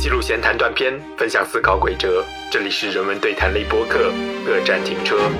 记录闲谈断片，分享思考轨哲。这里是人文对谈类播客，各站停车。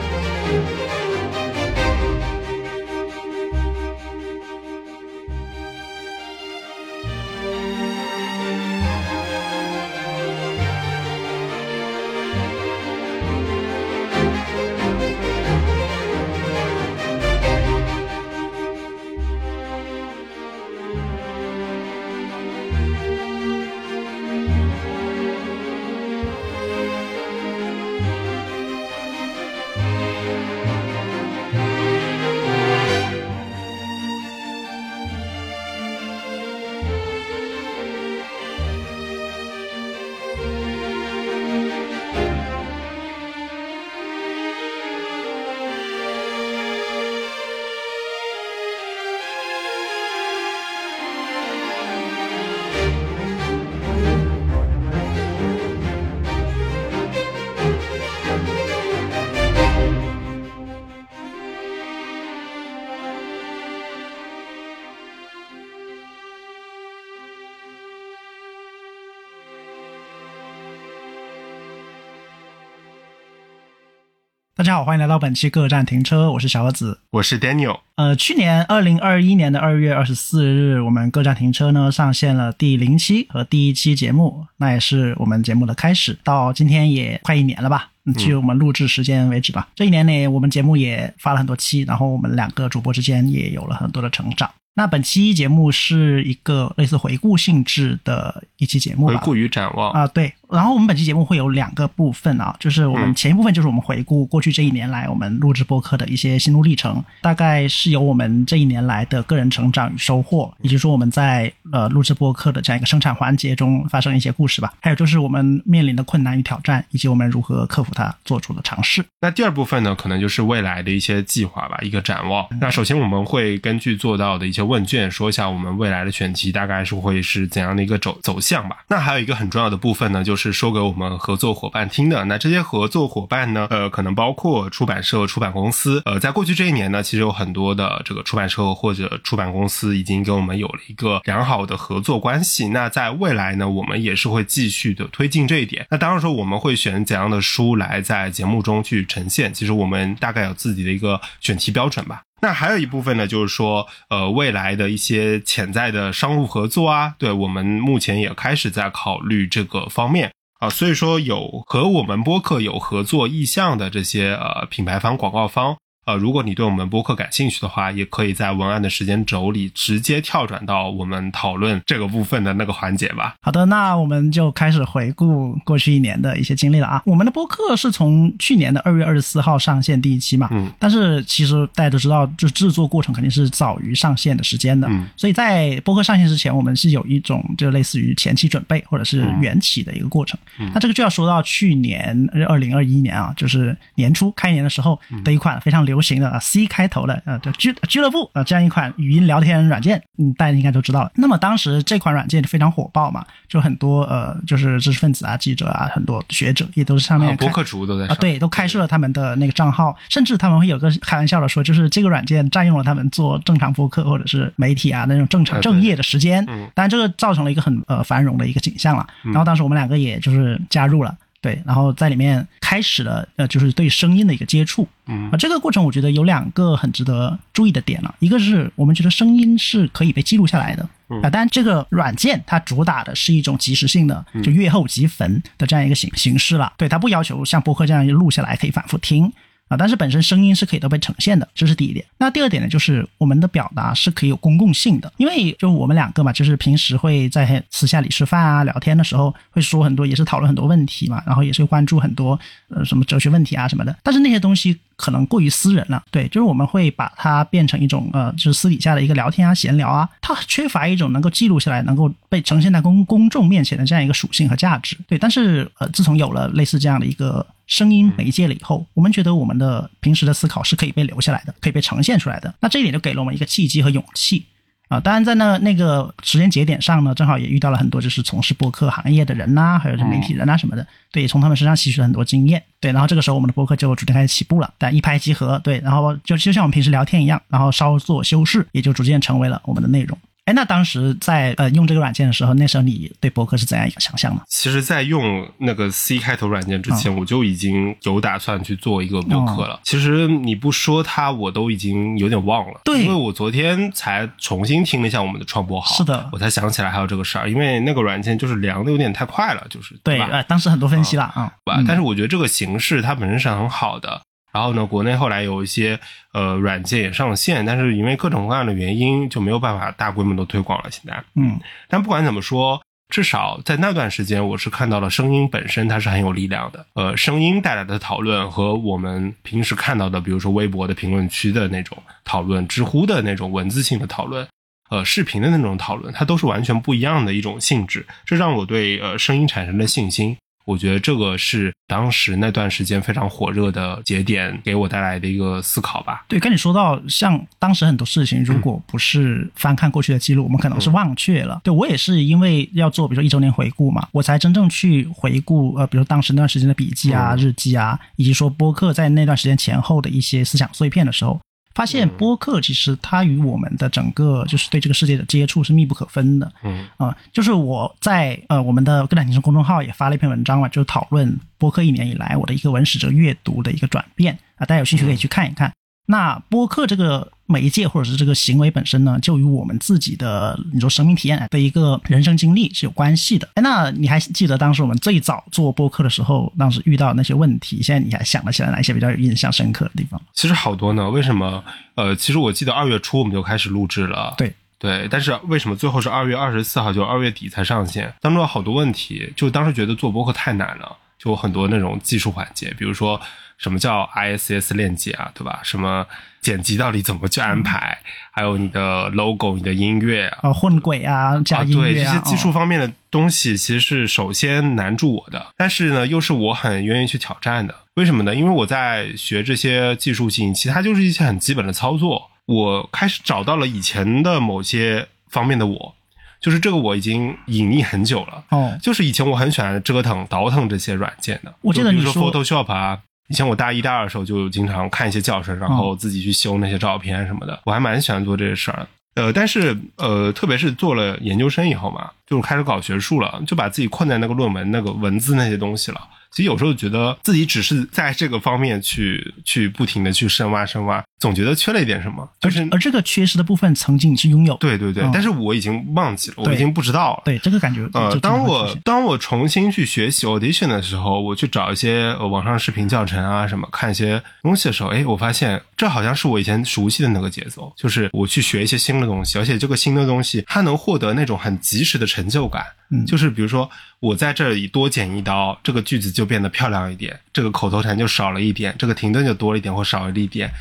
家好，欢迎来到本期各站停车，我是小盒子。我是 Daniel。呃，去年二零二一年的二月二十四日，我们各站停车呢上线了第零期和第一期节目，那也是我们节目的开始。到今天也快一年了吧？距我们录制时间为止吧。这一年内，我们节目也发了很多期，然后我们两个主播之间也有了很多的成长。那本期节目是一个类似回顾性质的一期节目，回顾与展望。啊，对。然后我们本期节目会有两个部分啊，就是我们前一部分就是我们回顾过去这一年来我们录制播客的一些心路历程，大概是由我们这一年来的个人成长与收获，以及说我们在呃录制播客的这样一个生产环节中发生一些故事吧。还有就是我们面临的困难与挑战，以及我们如何克服它做出的尝试。那第二部分呢，可能就是未来的一些计划吧，一个展望。那首先我们会根据做到的一些问卷说一下我们未来的选题大概是会是怎样的一个走走向吧。那还有一个很重要的部分呢，就是说给我们。合作伙伴听的那这些合作伙伴呢？呃，可能包括出版社、出版公司。呃，在过去这一年呢，其实有很多的这个出版社或者出版公司已经给我们有了一个良好的合作关系。那在未来呢，我们也是会继续的推进这一点。那当然说，我们会选怎样的书来在节目中去呈现，其实我们大概有自己的一个选题标准吧。那还有一部分呢，就是说，呃，未来的一些潜在的商务合作啊，对我们目前也开始在考虑这个方面。啊，所以说有和我们播客有合作意向的这些呃品牌方、广告方。呃，如果你对我们播客感兴趣的话，也可以在文案的时间轴里直接跳转到我们讨论这个部分的那个环节吧。好的，那我们就开始回顾过去一年的一些经历了啊。我们的播客是从去年的二月二十四号上线第一期嘛，嗯，但是其实大家都知道，就制作过程肯定是早于上线的时间的，嗯，所以在播客上线之前，我们是有一种就类似于前期准备或者是缘起的一个过程。那这个就要说到去年二零二一年啊，就是年初开年的时候的一款非常流。行的啊，C 开头的啊叫俱俱乐部啊，这样一款语音聊天软件，嗯，大家应该都知道了。那么当时这款软件非常火爆嘛，就很多呃，就是知识分子啊、记者啊、很多学者也都是上面博客主都在啊，对，都开设了他们的那个账号，甚至他们会有个开玩笑的说，就是这个软件占用了他们做正常博客或者是媒体啊那种正常正业的时间。嗯，当然这个造成了一个很呃繁荣的一个景象了。然后当时我们两个也就是加入了。对，然后在里面开始了，呃，就是对声音的一个接触，嗯，啊，这个过程我觉得有两个很值得注意的点了，一个是我们觉得声音是可以被记录下来的，啊，但这个软件它主打的是一种即时性的，就阅后即焚的这样一个形形式了，对，它不要求像播客这样录下来可以反复听。啊，但是本身声音是可以都被呈现的，这是第一点。那第二点呢，就是我们的表达是可以有公共性的，因为就我们两个嘛，就是平时会在私下里吃饭啊、聊天的时候会说很多，也是讨论很多问题嘛，然后也是关注很多呃什么哲学问题啊什么的。但是那些东西可能过于私人了，对，就是我们会把它变成一种呃，就是私底下的一个聊天啊、闲聊啊，它缺乏一种能够记录下来、能够被呈现在公公众面前的这样一个属性和价值。对，但是呃，自从有了类似这样的一个。声音媒介了以后，我们觉得我们的平时的思考是可以被留下来的，可以被呈现出来的。那这一点就给了我们一个契机和勇气啊！当然，在那那个时间节点上呢，正好也遇到了很多就是从事播客行业的人呐，还有媒体人啊什么的，对，从他们身上吸取了很多经验。对，然后这个时候我们的播客就逐渐开始起步了，但一拍即合，对，然后就就像我们平时聊天一样，然后稍作修饰，也就逐渐成为了我们的内容。哎，那当时在呃用这个软件的时候，那时候你对博客是怎样一个想象呢？其实，在用那个 C 开头软件之前，我就已经有打算去做一个博客了。其实你不说它，我都已经有点忘了。对，因为我昨天才重新听了一下我们的创播号，是的，我才想起来还有这个事儿。因为那个软件就是凉的有点太快了，就是对呃？当时很多分析了啊，吧？但是我觉得这个形式它本身是很好的。然后呢，国内后来有一些呃软件也上线，但是因为各种各样的原因，就没有办法大规模的推广了。现在，嗯，但不管怎么说，至少在那段时间，我是看到了声音本身它是很有力量的。呃，声音带来的讨论和我们平时看到的，比如说微博的评论区的那种讨论、知乎的那种文字性的讨论、呃视频的那种讨论，它都是完全不一样的一种性质。这让我对呃声音产生了信心。我觉得这个是当时那段时间非常火热的节点，给我带来的一个思考吧。对，跟你说到像当时很多事情，如果不是翻看过去的记录，我们可能是忘却了。对我也是因为要做，比如说一周年回顾嘛，我才真正去回顾，呃，比如当时那段时间的笔记啊、日记啊，以及说播客在那段时间前后的一些思想碎片的时候。发现播客其实它与我们的整个就是对这个世界的接触是密不可分的。嗯啊，就是我在呃我们的更胆情生公众号也发了一篇文章嘛，就是讨论播客一年以来我的一个文史哲阅读的一个转变啊，大家有兴趣可以去看一看。那播客这个媒介或者是这个行为本身呢，就与我们自己的你说生命体验的一个人生经历是有关系的。哎，那你还记得当时我们最早做播客的时候，当时遇到那些问题？现在你还想得起来哪一些比较有印象深刻的地方？其实好多呢。为什么？呃，其实我记得二月初我们就开始录制了。对对，但是为什么最后是二月二十四号就二月底才上线？当中有好多问题，就当时觉得做播客太难了，就很多那种技术环节，比如说。什么叫 ISS 链接啊，对吧？什么剪辑到底怎么去安排？还有你的 logo、你的音乐啊，混轨啊，加音乐啊，对这些技术方面的东西，其实是首先难住我的。但是呢，又是我很愿意去挑战的。为什么呢？因为我在学这些技术性，其他就是一些很基本的操作。我开始找到了以前的某些方面的我，就是这个我已经隐匿很久了。哦，就是以前我很喜欢折腾、倒腾这些软件的。我记得你说 Photoshop 啊。以前我大一、大二的时候就经常看一些教程，然后自己去修那些照片什么的。我还蛮喜欢做这些事儿。呃，但是呃，特别是做了研究生以后嘛，就是开始搞学术了，就把自己困在那个论文、那个文字那些东西了。其实有时候觉得自己只是在这个方面去去不停的去深挖深挖，总觉得缺了一点什么。就是而这个缺失的部分，曾经你是拥有。对对对，但是我已经忘记了，我已经不知道了。对这个感觉。呃，当我当我重新去学习 Audition 的时候，我去找一些网上视频教程啊什么，看一些东西的时候，哎，我发现这好像是我以前熟悉的那个节奏，就是我去学一些新的东西，而且这个新的东西它能获得那种很及时的成就感。嗯，就是比如说我在这里多剪一刀，这个句子就变得漂亮一点，这个口头禅就少了一点，这个停顿就多了一点或少了一点，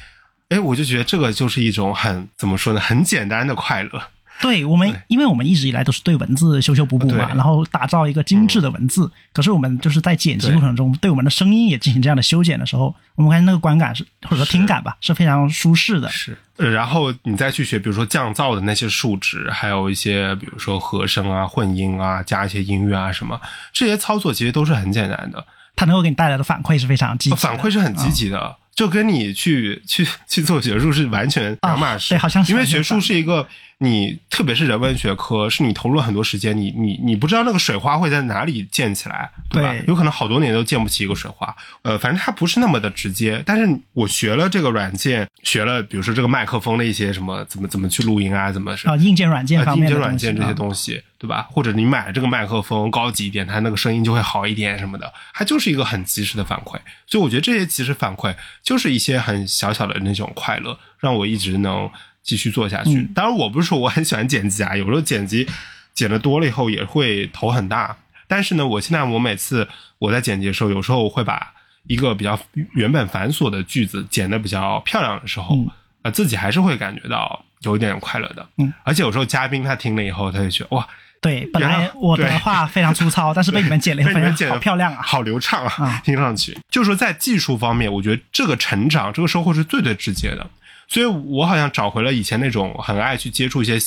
哎，我就觉得这个就是一种很怎么说呢，很简单的快乐。对我们，因为我们一直以来都是对文字修修补补嘛，然后打造一个精致的文字。可是我们就是在剪辑过程中，对我们的声音也进行这样的修剪的时候，我们发现那个观感是或者说听感吧，是非常舒适的。是，然后你再去学，比如说降噪的那些数值，还有一些比如说和声啊、混音啊、加一些音乐啊什么，这些操作其实都是很简单的。它能够给你带来的反馈是非常积极，反馈是很积极的。就跟你去去去做学术是完全两码事，对，好像是因为学术是一个你，特别是人文学科，是你投入了很多时间，你你你不知道那个水花会在哪里溅起来，对吧？有可能好多年都溅不起一个水花。呃，反正它不是那么的直接。但是我学了这个软件，学了比如说这个麦克风的一些什么，怎么怎么去录音啊，怎么是啊，硬件软件方面，硬件软件这些东西，对吧？或者你买了这个麦克风高级一点，它那个声音就会好一点什么的，它就是一个很及时的反馈。所以我觉得这些及时反馈就是一些很。小小的那种快乐，让我一直能继续做下去。当然，我不是说 我很喜欢剪辑啊，有时候剪辑剪的多了以后也会头很大。但是呢，我现在我每次我在剪辑的时候，有时候我会把一个比较原本繁琐的句子剪的比较漂亮的时候，啊，自己还是会感觉到有一点快乐的。嗯，而且有时候嘉宾他听了以后，他就觉得哇。对，本来我的话非常粗糙，但是被你们剪了，发现好漂亮啊，好流畅啊，听上去。就是说，在技术方面，我觉得这个成长、这个收获是最最直接的。所以我好像找回了以前那种很爱去接触一些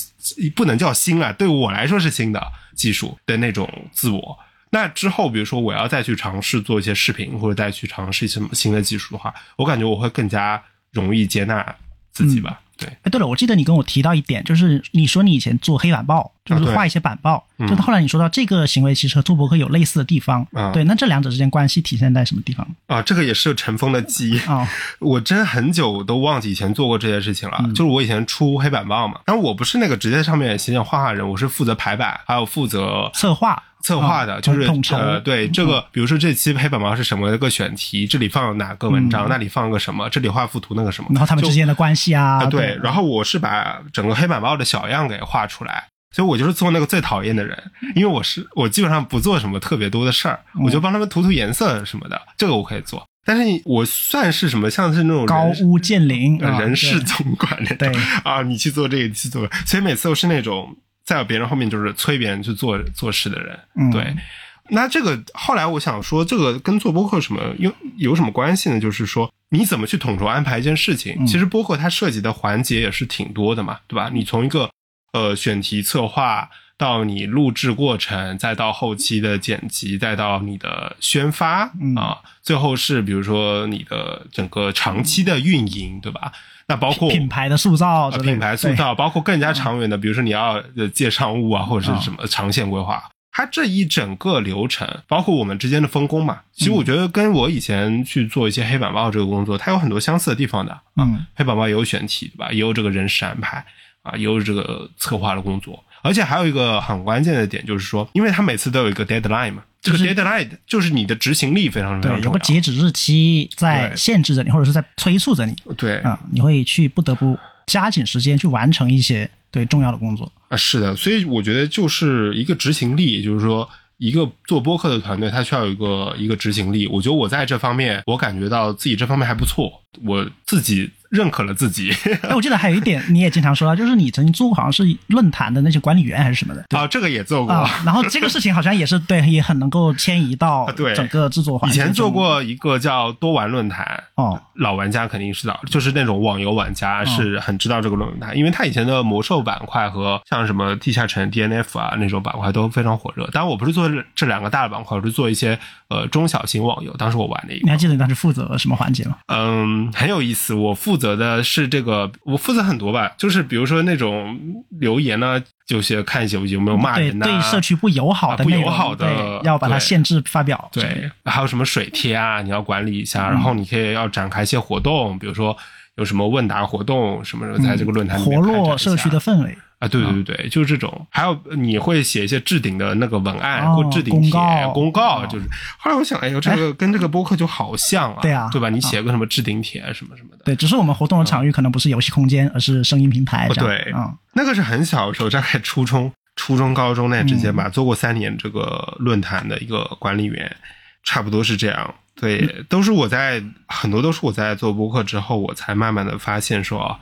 不能叫新啊，对我来说是新的技术的那种自我。那之后，比如说我要再去尝试做一些视频，或者再去尝试一些新的技术的话，我感觉我会更加容易接纳自己吧。对，哎，对了，我记得你跟我提到一点，就是你说你以前做黑板报，就是画一些板报，嗯就是后来你说到这个行为其实和做博客有类似的地方，啊对，那这两者之间关系体现在什么地方？啊，这个也是尘封的记忆。哦，我真很久都忘记以前做过这件事情了。嗯就是我以前出黑板报嘛，但我不是那个直接上面写写画画人，我是负责排版，还有负责策划，策划的，啊就是呃，对这个，比如说这期黑板报是什么一个选题，这里放哪个文章，那里放个什么，这里画幅图那个什么，嗯然后他们之间的关系啊，啊，对，然后我是把整个黑板报的小样给画出来，所以我就是做那个最讨厌的人，因为我是我基本上不做什么特别多的事儿，嗯我就帮他们涂涂颜色什么的，这个我可以做。但是我算是什么，像是那种高屋建瓴，人事总管那种对。啊，你去做这个，你去做，所以每次都是那种在别人后面就是催别人去做做事的人，嗯对。那这个后来我想说，这个跟做播客什么有有什么关系呢？就是说，你怎么去统筹安排一件事情？嗯其实播客它涉及的环节也是挺多的嘛，对吧？你从一个呃选题策划到你录制过程，再到后期的剪辑，再到你的宣发、嗯啊，最后是比如说你的整个长期的运营，对吧？那包括品牌的塑造品牌塑造，包括更加长远的，比如说你要呃借商务啊，或者是什么长线规划。它这一整个流程，包括我们之间的分工嘛，其实我觉得跟我以前去做一些黑板报这个工作，它有很多相似的地方的。对，嗯黑板报也有选题，对吧？也有这个人事安排啊，也有这个策划的工作。而且还有一个很关键的点，就是说，因为它每次都有一个 deadline 嘛，这个 deadline 就是你的执行力非常非常，重要。有个截止日期在限制着你，或者是在催促着你对啊，你会去不得不加紧时间去完成一些对重要的工作。啊，是的，所以我觉得就是一个执行力，也就是说，一个做播客的团队，它需要有一个一个执行力。我觉得我在这方面，我感觉到自己这方面还不错，我自己认可了自己。哎，我记得还有一点你也经常说到，就是你曾经做过好像是论坛的那些管理员还是什么的。啊，这个也做过。啊，然后这个事情好像也是 对，也很能够迁移到整个制作环以。前做过一个叫多玩论坛，哦，老玩家肯定知道，就是那种网游玩家是很知道这个论坛，因为他以前的魔兽板块和像什么地下城 DNF 啊那种板块都非常火热。当然我不是做这这两个大的板块，我是做一些呃中小型网游。当时我玩的一个你还记得你当时负责什么环节吗？嗯，很有意思。我负责的是这个，我负责很多吧，就是比如说那种留言呢，就是看一些有没有骂对人呐、对社区不友好的啊不，友好的要把它限制发表。对，还有什么水贴啊，你要管理一下，然后你可以要展开一些活动，比如说有什么问答活动什么的，在这个论坛里活络社区的氛围。啊，对对对对，就是这种。还有你会写一些置顶的那个文案哦或置顶帖、公告就是。后来我想，哎呦，这个跟这个播客就好像啊，对啊对吧？你写个什么置顶帖什么什么的，对，只是我们活动的场域可能不是游戏空间，而是声音平台对嗯，那个是很小的时候，大概初中、初中、高中那之间嗯吧，做过三年这个论坛的一个管理员，差不多是这样。对，嗯都是我在很多都是我在做播客之后，我才慢慢的发现说啊，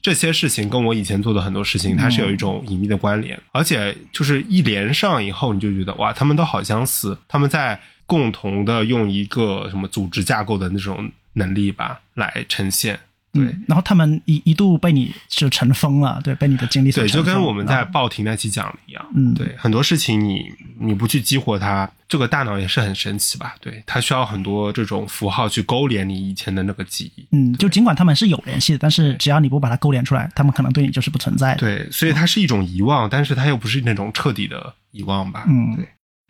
这些事情跟我以前做的很多事情，它是有一种隐秘的关联，而且就是一连上以后，你就觉得哇，他们都好相似，他们在共同的用一个什么组织架构的那种能力吧来呈现。对，嗯，然后他们一一度被你就尘封了，对，被你的经历所对，就跟我们在报亭那期讲的一样，嗯对，很多事情你你不去激活它，这个大脑也是很神奇吧？对，它需要很多这种符号去勾连你以前的那个记忆。嗯，就尽管他们是有联系的，但是只要你不把它勾连出来，他们可能对你就是不存在的。对，所以它是一种遗忘，但是它又不是那种彻底的遗忘吧？嗯对，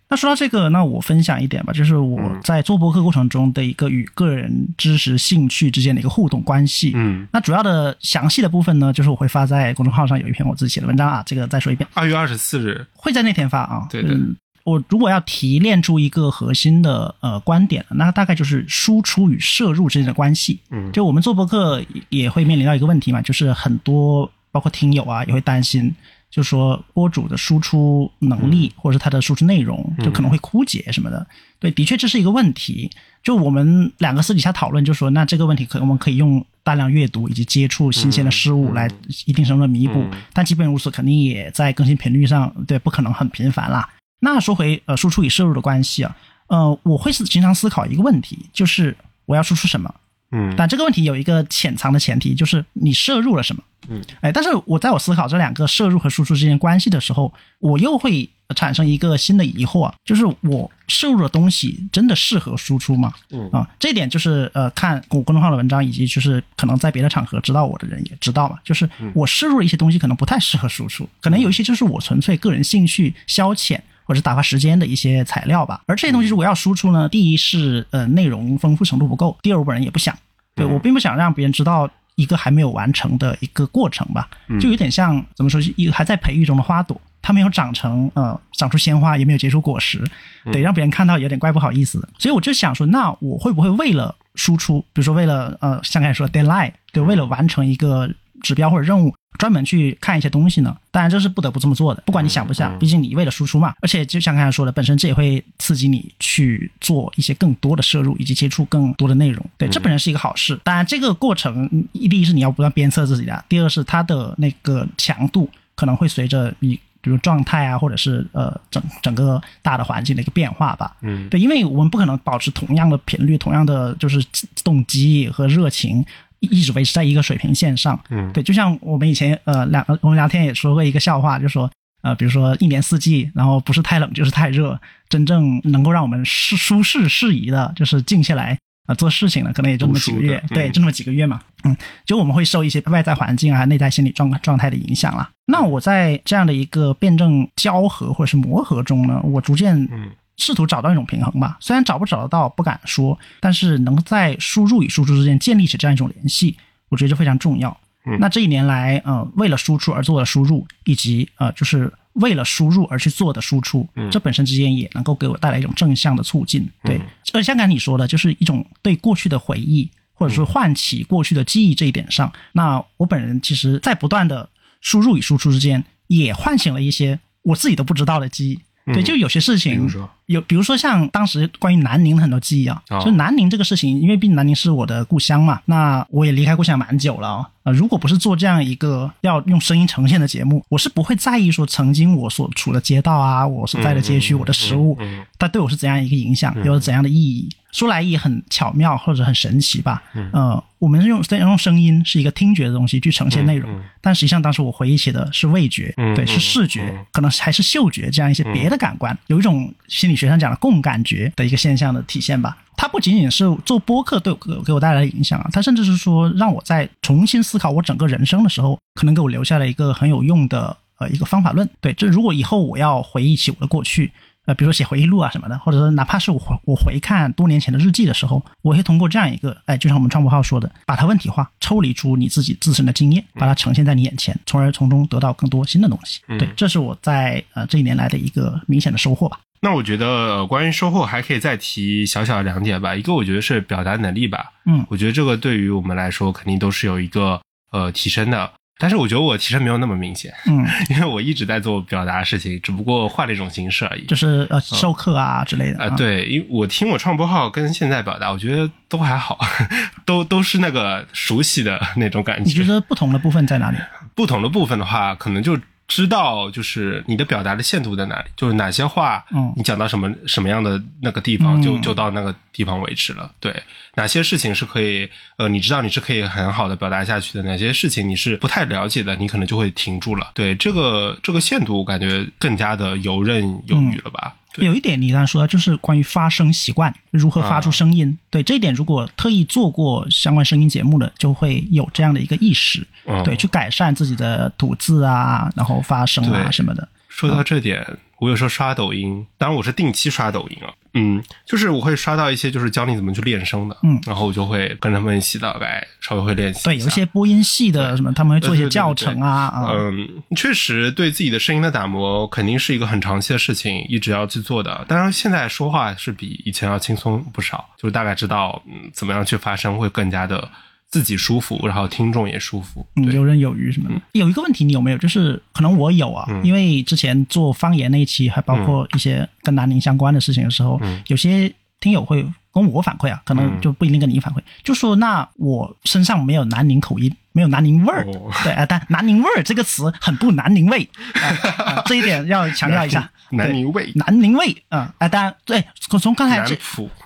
那说到这个，那我分享一点吧，就是我嗯在做播客过程中的一个与个人知识、兴趣之间的一个互动关系。嗯，那主要的详细的部分呢，就是我会发在公众号上有一篇我自己写的文章啊，这个再说一遍，二月二十四日，会在那天发啊。对的嗯我如果要提炼出一个核心的呃观点，那大概就是输出与摄入之间的关系。嗯就我们做博客也会面临到一个问题嘛，就是很多包括听友啊也会担心，就说播主的输出能力或者是他的输出内容就可能会枯竭什么的。对，的确这是一个问题。就我们两个私底下讨论，就说那这个问题可我们可以用大量阅读以及接触新鲜的事物来一定程度的弥补，嗯但即便如此，肯定也在更新频率上对不可能很频繁啦。那说回呃输出与摄入的关系啊，呃，我会是经常思考一个问题，就是我要输出什么。嗯但这个问题有一个潜藏的前提，就是你摄入了什么。嗯，哎，但是我在我思考这两个摄入和输出之间关系的时候，我又会产生一个新的疑惑，就是我摄入的东西真的适合输出吗？嗯啊，这一点就是呃，看我公众号的文章，以及就是可能在别的场合知道我的人也知道嘛，就是我摄入的一些东西可能不太适合输出，可能有一些就是我纯粹个人兴趣消遣。或者打发时间的一些材料吧，而这些东西如果要输出呢，第一是呃内容丰富程度不够，第二我本人也不想，对我并不想让别人知道一个还没有完成的一个过程吧，就有点像怎么说，一个还在培育中的花朵，它没有长成呃长出鲜花，也没有结出果实，得，让别人看到有点怪不好意思。的，所以我就想说，那我会不会为了输出，比如说为了呃像刚才说 deadline，对，为了完成一个指标或者任务。专门去看一些东西呢，当然这是不得不这么做的，不管你想不想，毕竟你一味的输出嘛。而且就像刚才说的，本身这也会刺激你去做一些更多的摄入以及接触更多的内容。对，这本身是一个好事。当然，这个过程第一是你要不断鞭策自己的，第二是它的那个强度可能会随着你比如状态啊，或者是呃整整个大的环境的一个变化吧。嗯，对，因为我们不可能保持同样的频率、同样的就是动机和热情。一直维持在一个水平线上，嗯，对，就像我们以前呃聊我们聊天也说过一个笑话，就说呃，比如说一年四季，然后不是太冷就是太热，真正能够让我们适舒适适宜的，就是静下来啊做事情的，可能也就那么几个月，对，就那么几个月嘛，嗯，就我们会受一些外在环境啊、内在心理状状态的影响了。那我在这样的一个辩证交合或者是磨合中呢，我逐渐嗯。试图找到一种平衡吧，虽然找不找得到不敢说，但是能在输入与输出之间建立起这样一种联系，我觉得就非常重要。那这一年来，呃，为了输出而做的输入，以及呃，就是为了输入而去做的输出，这本身之间也能够给我带来一种正向的促进。对，而像刚才你说的，就是一种对过去的回忆，或者说唤起过去的记忆这一点上，那我本人其实在不断的输入与输出之间，也唤醒了一些我自己都不知道的记忆。对，就有些事情，有比如说像当时关于南宁的很多记忆啊，就南宁这个事情，因为毕竟南宁是我的故乡嘛，那我也离开故乡蛮久了啊。呃，如果不是做这样一个要用声音呈现的节目，我是不会在意说曾经我所处的街道啊，我所在的街区，我的食物，它对我是怎样一个影响，有着怎样的意义。说来也很巧妙或者很神奇吧。呃，我们用用声音是一个听觉的东西去呈现内容，但实际上当时我回忆起的是味觉，对，是视觉，可能还是嗅觉这样一些别的感官，有一种心理学上讲的共感觉的一个现象的体现吧。它不仅仅是做播客对我给我带来的影响啊，它甚至是说让我在重新思考我整个人生的时候，可能给我留下了一个很有用的呃一个方法论。对，这如果以后我要回忆起我的过去，呃，比如说写回忆录啊什么的，或者说哪怕是我回我回看多年前的日记的时候，我会通过这样一个，哎，就像我们创播号说的，把它问题化，抽离出你自己自身的经验，把它呈现在你眼前，从而从中得到更多新的东西。对，这是我在呃这一年来的一个明显的收获吧。那我觉得关于收获还可以再提小小的两点吧。一个我觉得是表达能力吧，嗯，我觉得这个对于我们来说肯定都是有一个呃提升的。但是我觉得我提升没有那么明显，嗯，因为我一直在做表达的事情，只不过换了一种形式而已。就是呃授课啊之类的啊，对，因为我听我创播号跟现在表达，我觉得都还好，都都是那个熟悉的那种感觉。你觉得不同的部分在哪里？不同的部分的话，可能就。知道就是你的表达的限度在哪里，就是哪些话，嗯，你讲到什么什么样的那个地方，就就到那个地方为止了。对，哪些事情是可以，呃，你知道你是可以很好的表达下去的，哪些事情你是不太了解的，你可能就会停住了。对，这个这个限度，我感觉更加的游刃有余了吧。有一点你刚才说的，就是关于发声习惯，如何发出声音。对这一点，如果特意做过相关声音节目的，就会有这样的一个意识，对，去改善自己的吐字啊，然后发声啊什么的。说到这点。我有时候刷抖音，当然我是定期刷抖音啊，嗯，就是我会刷到一些就是教你怎么去练声的，嗯，然后我就会跟他们一起大概稍微会练习。对，有一些播音系的什么，他们会做一些教程啊，嗯，确实对自己的声音的打磨肯定是一个很长期的事情，一直要去做的。当然现在说话是比以前要轻松不少，就是大概知道嗯怎么样去发声会更加的。自己舒服，然后听众也舒服，嗯，游刃有余什么的。有一个问题，你有没有？就是可能我有啊，因为之前做方言那一期，还包括一些跟南宁相关的事情的时候，有些听友会跟我反馈啊，可能就不一定跟你反馈，就说那我身上没有南宁口音，没有南宁味儿，对啊，但南宁味儿这个词很不南宁味。啊，这一点要强调一下，南宁味，南宁味啊，哎，当然对，从刚才这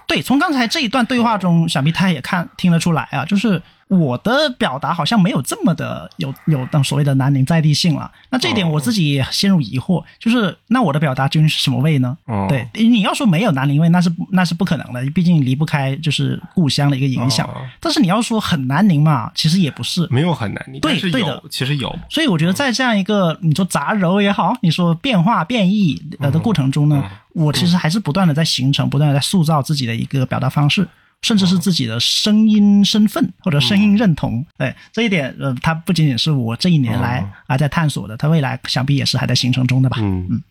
对从刚才这一段对话中，想必他也看听得出来啊，就是。我的表达好像没有这么的有有那所谓的南宁在地性了。那这一点我自己也陷入疑惑，就是那我的表达究竟是什么味呢？哦对，你要说没有南宁味，那是那是不可能的，毕竟离不开就是故乡的一个影响。哦但是你要说很南宁嘛，其实也不是。没有很南宁，对对的，其实有，所以我觉得在这样一个你说杂糅也好，你说变化变异呃的过程中呢，我其实还是不断的在形成，不断的在塑造自己的一个表达方式。甚至是自己的声音身份或者声音认同，对这一点，呃，它不仅仅是我这一年来啊在探索的，它未来想必也是还在形成中的吧。嗯嗯。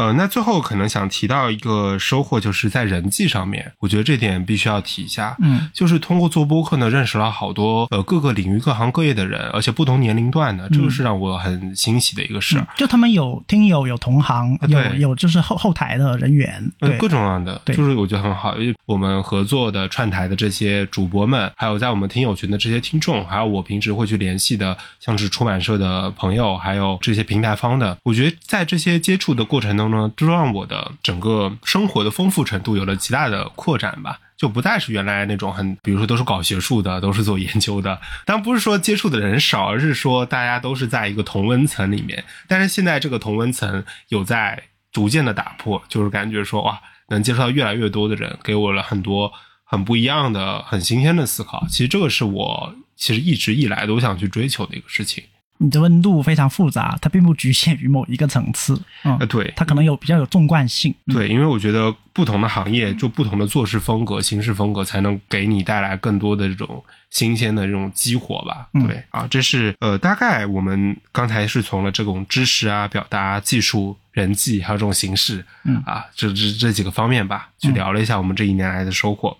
呃，那最后可能想提到一个收获，就是在人际上面，我觉得这点必须要提一下。嗯，就是通过做播客呢，认识了好多呃各个领域、各行各业的人，而且不同年龄段的，这个是让我很欣喜的一个事儿。就他们有听友、有同行、有对有就是后后台的人员，对，呃各种各样的，对就是我觉得很好。因为我们合作的串台的这些主播们，还有在我们听友群的这些听众，还有我平时会去联系的，像是出版社的朋友，还有这些平台方的，我觉得在这些接触的过程中呢，都让我的整个生活的丰富程度有了极大的扩展吧。就不再是原来那种很，比如说都是搞学术的，都是做研究的。当然不是说接触的人少，而是说大家都是在一个同温层里面。但是现在这个同温层有在逐渐的打破，就是感觉说哇，能接触到越来越多的人，给我了很多很不一样的、很新鲜的思考。其实这个是我其实一直以来都想去追求的一个事情。你的温度非常复杂，它并不局限于某一个层次，嗯呃，，对，它可能有比较有纵贯性。嗯对，因为我觉得不同的行业就不同的做事风格、行事风格，才能给你带来更多的这种新鲜的这种激活吧。嗯对啊，这是呃，大概我们刚才是从了这种知识啊、表达、技术、人际，还有这种形式，嗯啊，这这这几个方面吧，去聊了一下我们这一年来的收获。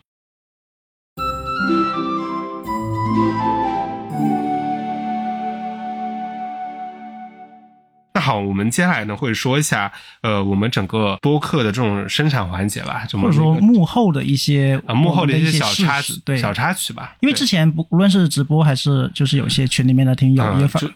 那好，我们接下来呢会说一下，呃，我们整个播客的这种生产环节吧，这么或者说幕后的一些啊幕后的一一些小插曲，对，小插曲吧。因为之前不无论是直播还是就是有些群里面的听友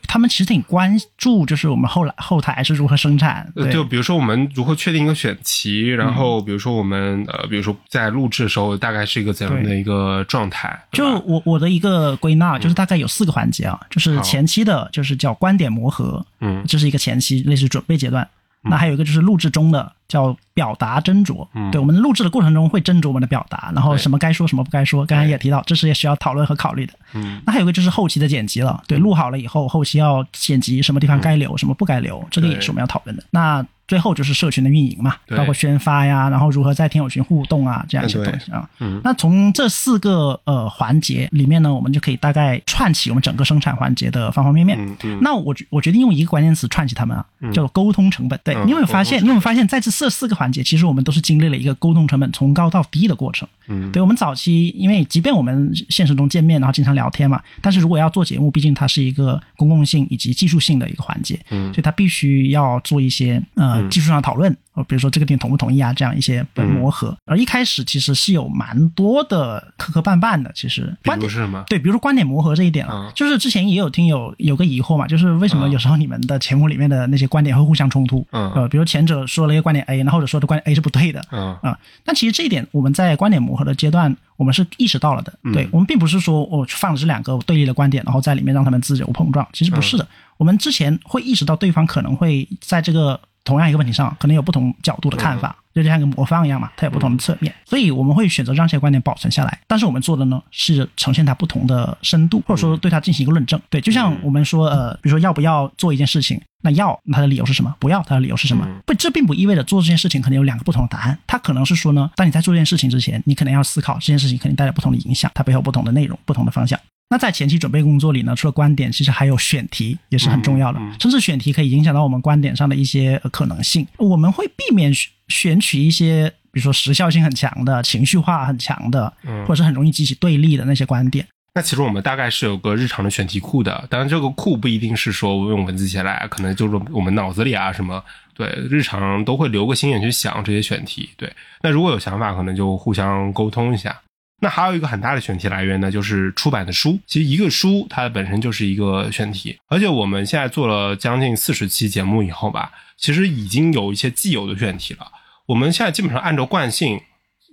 他们其实挺关注，就是我们后来后台是如何生产，呃，对，就比如说我们如何确定一个选题，然后比如说我们呃，比如说在录制的时候大概是一个怎样的一个状态？就我我的一个归纳，就是大概有四个环节啊，就是前期的，就是叫观点磨合，嗯。这是一个前期类似准备阶段。那还有一个就是录制中的叫表达斟酌，嗯。对我们录制的过程中会斟酌我们的表达，然后什么该说什么不该说，刚才也提到，这是也需要讨论和考虑的。嗯。那还有一个就是后期的剪辑了，对，录好了以后，后期要剪辑，什么地方该留，什么不该留，这个也是我们要讨论的。那最后就是社群的运营嘛，包括宣发呀，然后如何在听友群互动啊，这样一些东西啊。嗯那从这四个呃环节里面呢，我们就可以大概串起我们整个生产环节的方方面面。嗯嗯那我我决定用一个关键词串起它们啊，叫做沟通成本。对，嗯你有没有发现？你有没有发现，在这这四个环节，其实我们都是经历了一个沟通成本从高到低的过程。嗯对我们早期，因为即便我们现实中见面，然后经常聊天嘛，但是如果要做节目，毕竟它是一个公共性以及技术性的一个环节，嗯所以它必须要做一些呃技术上讨论，呃，比如说这个点同不同意啊，这样一些磨合。而一开始其实是有蛮多的磕磕绊绊的，其实比观点如是吗？对，比如说观点磨合这一点啊，嗯就是之前也有听友有个疑惑嘛，就是为什么嗯有时候你们的节目里面的那些观点会互相冲突？嗯呃，比如前者说了一个观点 A，然后后者说的观点 A 是不对的，嗯啊、但其实这一点我们在观点磨合的阶段，我们是意识到了的。嗯对我们并不是说我放了这两个对立的观点，然后在里面让他们自由碰撞，其实不是的。我们之前会意识到对方可能会在这个同样一个问题上，可能有不同角度的看法，就像一个魔方一样嘛，它有不同的侧面，所以我们会选择让这些观点保存下来。但是我们做的呢，是呈现它不同的深度，或者说对它进行一个论证。对，就像我们说，呃，比如说要不要做一件事情，那要它的理由是什么？不要它的理由是什么？不，这并不意味着做这件事情可能有两个不同的答案。它可能是说呢，当你在做这件事情之前，你可能要思考这件事情肯定带来不同的影响，它背后不同的内容、不同的方向。那在前期准备工作里呢，除了观点，其实还有选题也是很重要的，嗯嗯甚至选题可以影响到我们观点上的一些呃可能性。我们会避免选选取一些，比如说时效性很强的、情绪化很强的，嗯或者是很容易激起对立的那些观点。那其实我们大概是有个日常的选题库的，当然这个库不一定是说我用文字写来，可能就是我们脑子里啊什么，对，日常都会留个心眼去想这些选题。对，那如果有想法，可能就互相沟通一下。那还有一个很大的选题来源呢，就是出版的书。其实一个书它本身就是一个选题，而且我们现在做了将近四十期节目以后吧，其实已经有一些既有的选题了。我们现在基本上按照惯性，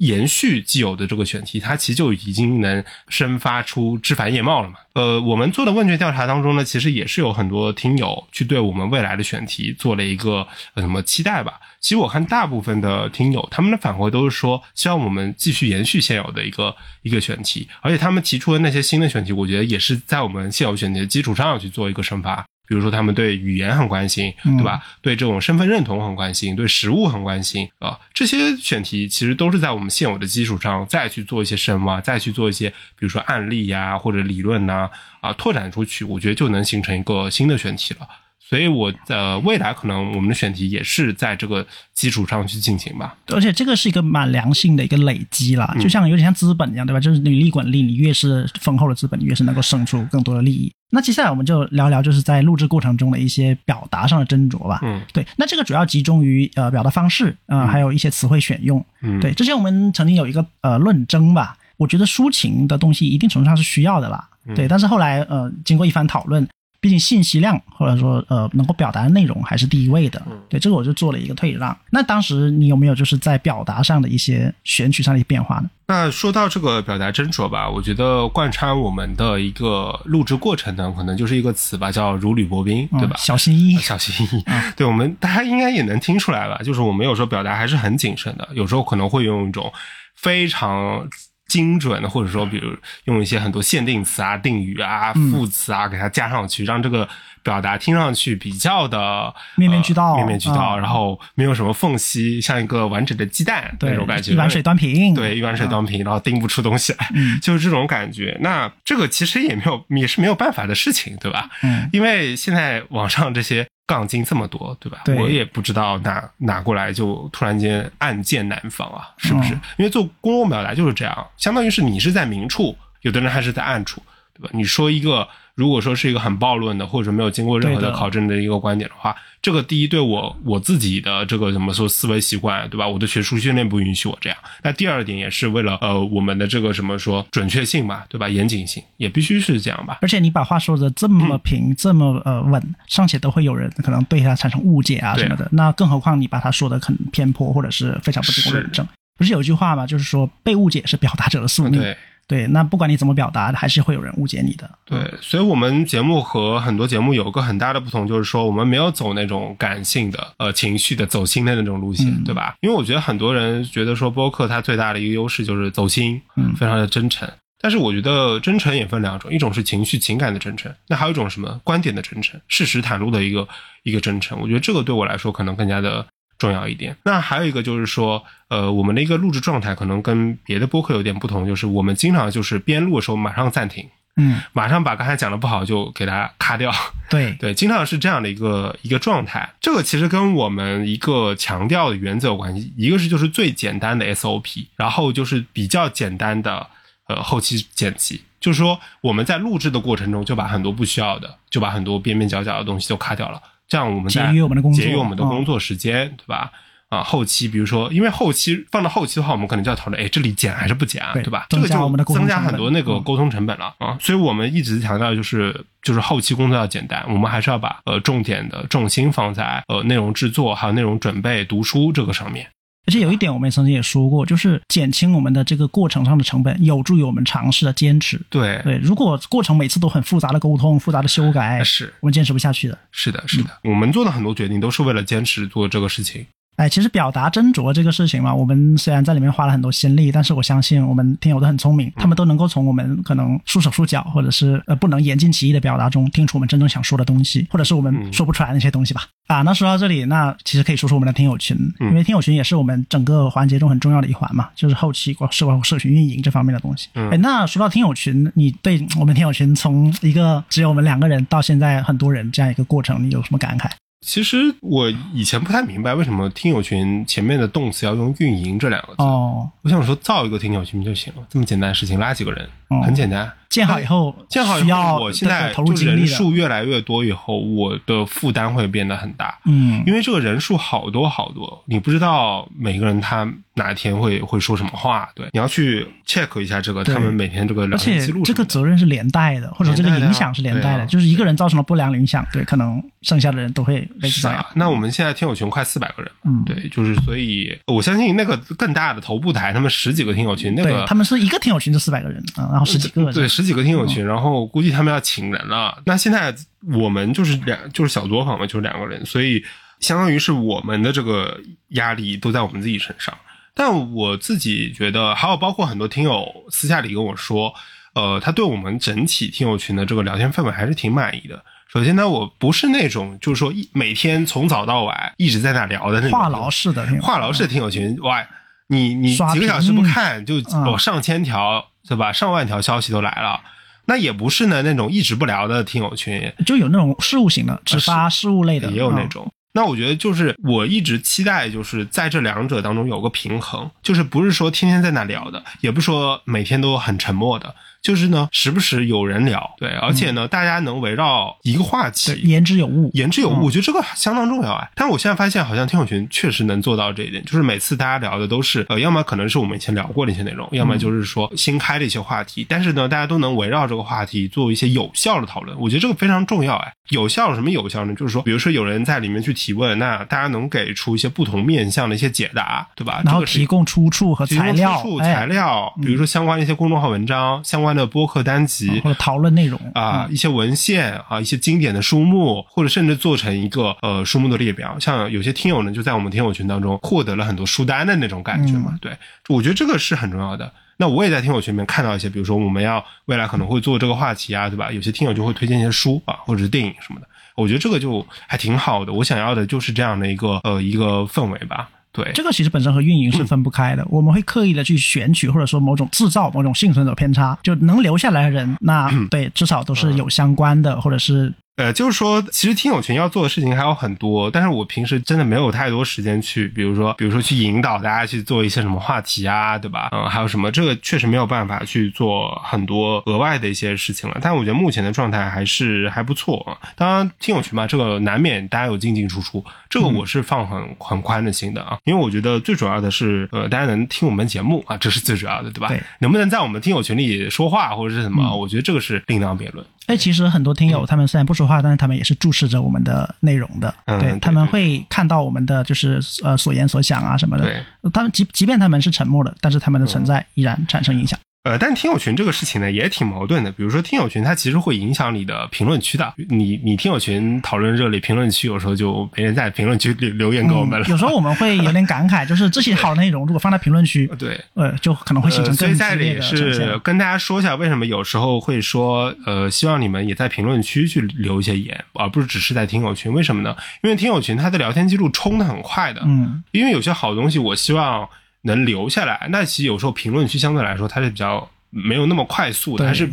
延续既有的这个选题，它其实就已经能生发出枝繁叶茂了嘛。呃，我们做的问卷调查当中呢，其实也是有很多听友去对我们未来的选题做了一个呃什么期待吧。其实我看大部分的听友他们的反馈都是说，希望我们继续延续现有的一个一个选题，而且他们提出的那些新的选题，我觉得也是在我们现有选题的基础上去做一个生发。比如说，他们对语言很关心，对吧？对这种身份认同很关心，对食物很关心啊。这些选题其实都是在我们现有的基础上再去做一些深挖，再去做一些，比如说案例呀或者理论呐啊，拓展出去，我觉得就能形成一个新的选题了。所以，我呃，未来可能我们的选题也是在这个基础上去进行吧。而且，这个是一个蛮良性的一个累积啦，就像有点像资本一样，对吧？就是你利滚利，你越是丰厚的资本，你越是能够生出更多的利益。那接下来我们就聊聊，就是在录制过程中的一些表达上的斟酌吧。嗯，对。那这个主要集中于呃表达方式啊，还有一些词汇选用。嗯，对。之前我们曾经有一个呃论争吧，我觉得抒情的东西一定程度上是需要的啦。对，但是后来呃经过一番讨论。毕竟信息量或者说呃能够表达的内容还是第一位的，对这个我就做了一个退让。那当时你有没有就是在表达上的一些选取上的一些变化呢？那说到这个表达斟酌吧，我觉得贯穿我们的一个录制过程呢，可能就是一个词吧，叫如履薄冰，对吧？小心翼翼，小心翼翼。对我们大家应该也能听出来吧，就是我们有时候表达还是很谨慎的，有时候可能会用一种非常。精准的，或者说，比如用一些很多限定词啊、定语啊、副词啊，给它加上去，让这个表达听上去比较的面面俱到，面面俱到，然后没有什么缝隙，像一个完整的鸡蛋那种感觉，一碗水端平，对，一碗水端平，然后叮不出东西来，就是这种感觉。那这个其实也没有，也是没有办法的事情，对吧？嗯，因为现在网上这些。杠精这么多，对吧？我也不知道哪哪过来就突然间暗箭难防啊，是不是？因为做公共表达就是这样，相当于是你是在明处，有的人还是在暗处，对吧？你说一个。如果说是一个很暴论的，或者没有经过任何的考证的一个观点的话，这个第一对我我自己的这个怎么说思维习惯，对吧？我的学术训练不允许我这样。那第二点也是为了呃我们的这个什么说准确性嘛，对吧？严谨性也必须是这样吧。而且你把话说的这么平，这么呃稳，尚且都会有人可能对他产生误解啊什么的。那更何况你把他说的很偏颇，或者是非常不经过认证。不是有句话嘛，就是说被误解是表达者的宿命。对。对，那不管你怎么表达，还是会有人误解你的。对，所以，我们节目和很多节目有个很大的不同，就是说，我们没有走那种感性的、呃情绪的、走心的那种路线，对吧？因为我觉得很多人觉得说，播客它最大的一个优势就是走心，嗯，非常的真诚。但是，我觉得真诚也分两种，一种是情绪情感的真诚，那还有一种什么观点的真诚，事实袒露的一个一个真诚。我觉得这个对我来说可能更加的。重要一点，那还有一个就是说，呃，我们的一个录制状态可能跟别的播客有点不同，就是我们经常就是边录的时候马上暂停，嗯，马上把刚才讲的不好就给它咔掉，对。对，经常是这样的一个一个状态。这个其实跟我们一个强调的原则有关系，一个是就是最简单的 SOP，然后就是比较简单的呃后期剪辑，就是说我们在录制的过程中就把很多不需要的，就把很多边边角角的东西都卡掉了。这样我们节约我们的工作，节约我们的工作时间，对吧？啊，后期比如说，因为后期放到后期的话，我们可能就要讨论，哎，这里减还是不减啊，对吧？这个就增加很多那个沟通成本了啊。所以我们一直强调就是，就是后期工作要简单，我们还是要把呃重点的重心放在呃内容制作还有内容准备、读书这个上面。而且有一点，我们也曾经也说过，就是减轻我们的这个过程上的成本，有助于我们尝试的坚持。对对，如果过程每次都很复杂的沟通、复杂的修改，是我们坚持不下去的。是的，是的，我们做的很多决定都是为了坚持做这个事情。哎，其实表达斟酌这个事情嘛，我们虽然在里面花了很多心力，但是我相信我们听友都很聪明，他们都能够从我们可能束手束脚，或者是呃不能言尽其意的表达中，听出我们真正想说的东西，或者是我们说不出来那些东西吧。啊，那说到这里，那其实可以说说我们的听友群，因为听友群也是我们整个环节中很重要的一环嘛，就是后期包括社群运营这方面的东西。哎，那说到听友群，你对我们听友群从一个只有我们两个人到现在很多人这样一个过程，你有什么感慨？其实我以前不太明白为什么听友群前面的动词要用“运营”这两个字。哦，我想说造一个听友群就行了，这么简单的事情，拉几个人，哦很简单。建好以后，建好以后，我现在投入人精力，数越来越多以后，我的负担会变得很大。嗯，因为这个人数好多好多，你不知道每个人他哪天会会说什么话，对，你要去 check 一下这个他们每天这个聊天记录。这个责任是连带的，或者这个影响是连带的，就是一个人造成了不良影响，对，可能剩下的人都会类似这样是啊。，那我们现在听友群快四百个人，嗯对，就是所以我相信那个更大的头部台，他们十几个听友群，那个他们是一个听友群就四百个人啊，然后十几个对，十几个听友嗯群，然后估计他们要请人了。那现在我们就是两，就是小作坊嘛，就是两个人，所以相当于是我们的这个压力都在我们自己身上。但我自己觉得，还有包括很多听友私下里跟我说，呃，他对我们整体听友群的这个聊天氛围还是挺满意的。首先呢，我不是那种就是说一每天从早到晚一直在那聊的那种话痨式的话痨式的听友群，哇，你你几个小时不看，就嗯有上千条是吧？上万条消息都来了。那也不是呢，那种一直不聊的听友群，就有那种事务型的，只发事务类的，也有那嗯种。那我觉得就是我一直期待，就是在这两者当中有个平衡，就是不是说天天在那聊的，也不是说每天都很沉默的，就是呢时不时有人聊，对，而且呢、大家能围绕一个话题。言之有物，言之有物，嗯我觉得这个相当重要哎。但是我现在发现，好像听友群确实能做到这一点，就是每次大家聊的都是呃，要么可能是我们以前聊过的一些内容，要么就是说新开的一些话题。但是呢，大家都能围绕这个话题做一些有效的讨论，我觉得这个非常重要哎。有效什么有效呢？就是说，比如说有人在里面去提问，那大家能给出一些不同面向的一些解答，对吧？然后提供出处和提供材料出处、哎材料，比如说相关的一些公众号文章、相关的播客单集，或者讨论内容啊，嗯一些文献啊，一些经典的书目，或者甚至做成一个呃书目的列表。像有些听友呢，就在我们听友群当中获得了很多书单的那种感觉嘛。对，我觉得这个是很重要的。那我也在听友群里面看到一些，比如说我们要未来可能会做这个话题啊，对吧？有些听友就会推荐一些书啊，或者是电影什么的。我觉得这个就还挺好的。我想要的就是这样的一个呃一个氛围吧。对，这个其实本身和运营是分不开的，我们会刻意的去选取或者说某种制造某种幸存者偏差，就能留下来的人，那 对至少都是有相关的，或者是呃，就是说，其实听友群要做的事情还有很多，但是我平时真的没有太多时间去，比如说，比如说去引导大家去做一些什么话题啊，对吧？嗯，还有什么，这个确实没有办法去做很多额外的一些事情了。但我觉得目前的状态还是还不错啊。当然，听友群嘛，这个难免大家有进进出出，这个我是放很很宽的心的啊，因为我觉得最主要的是，呃，大家能听我们节目啊，这是最主要的，对吧？对能不能在我们听友群里说话或者是什么，嗯我觉得这个是另当别论。哎，其实很多听嗯。友他们虽然不说话，但是他们也是注视着我们的内容的，嗯对对。他们会看到我们的就是呃所言所想啊什么的，对。他们即即便他们是沉默的，但是他们的存在依然产生影响。呃，但听友群这个事情呢，也挺矛盾的。比如说，听友群它其实会影响你的评论区的。你你听友群讨论热烈，评论区有时候就没人在评论区留留言给我们了。嗯有时候我们会有点感慨，就是这些好内容如果放在评论区，对，呃，就可能会形成呃，所以更在这里是。跟大家说一下，为什么有时候会说，呃，希望你们也在评论区去留一些言，而不是只是在听友群。为什么呢？因为听友群它的聊天记录冲的很快的，嗯，因为有些好东西我希望能留下来，那其实有时候评论区相对来说它是比较没有那么快速它是，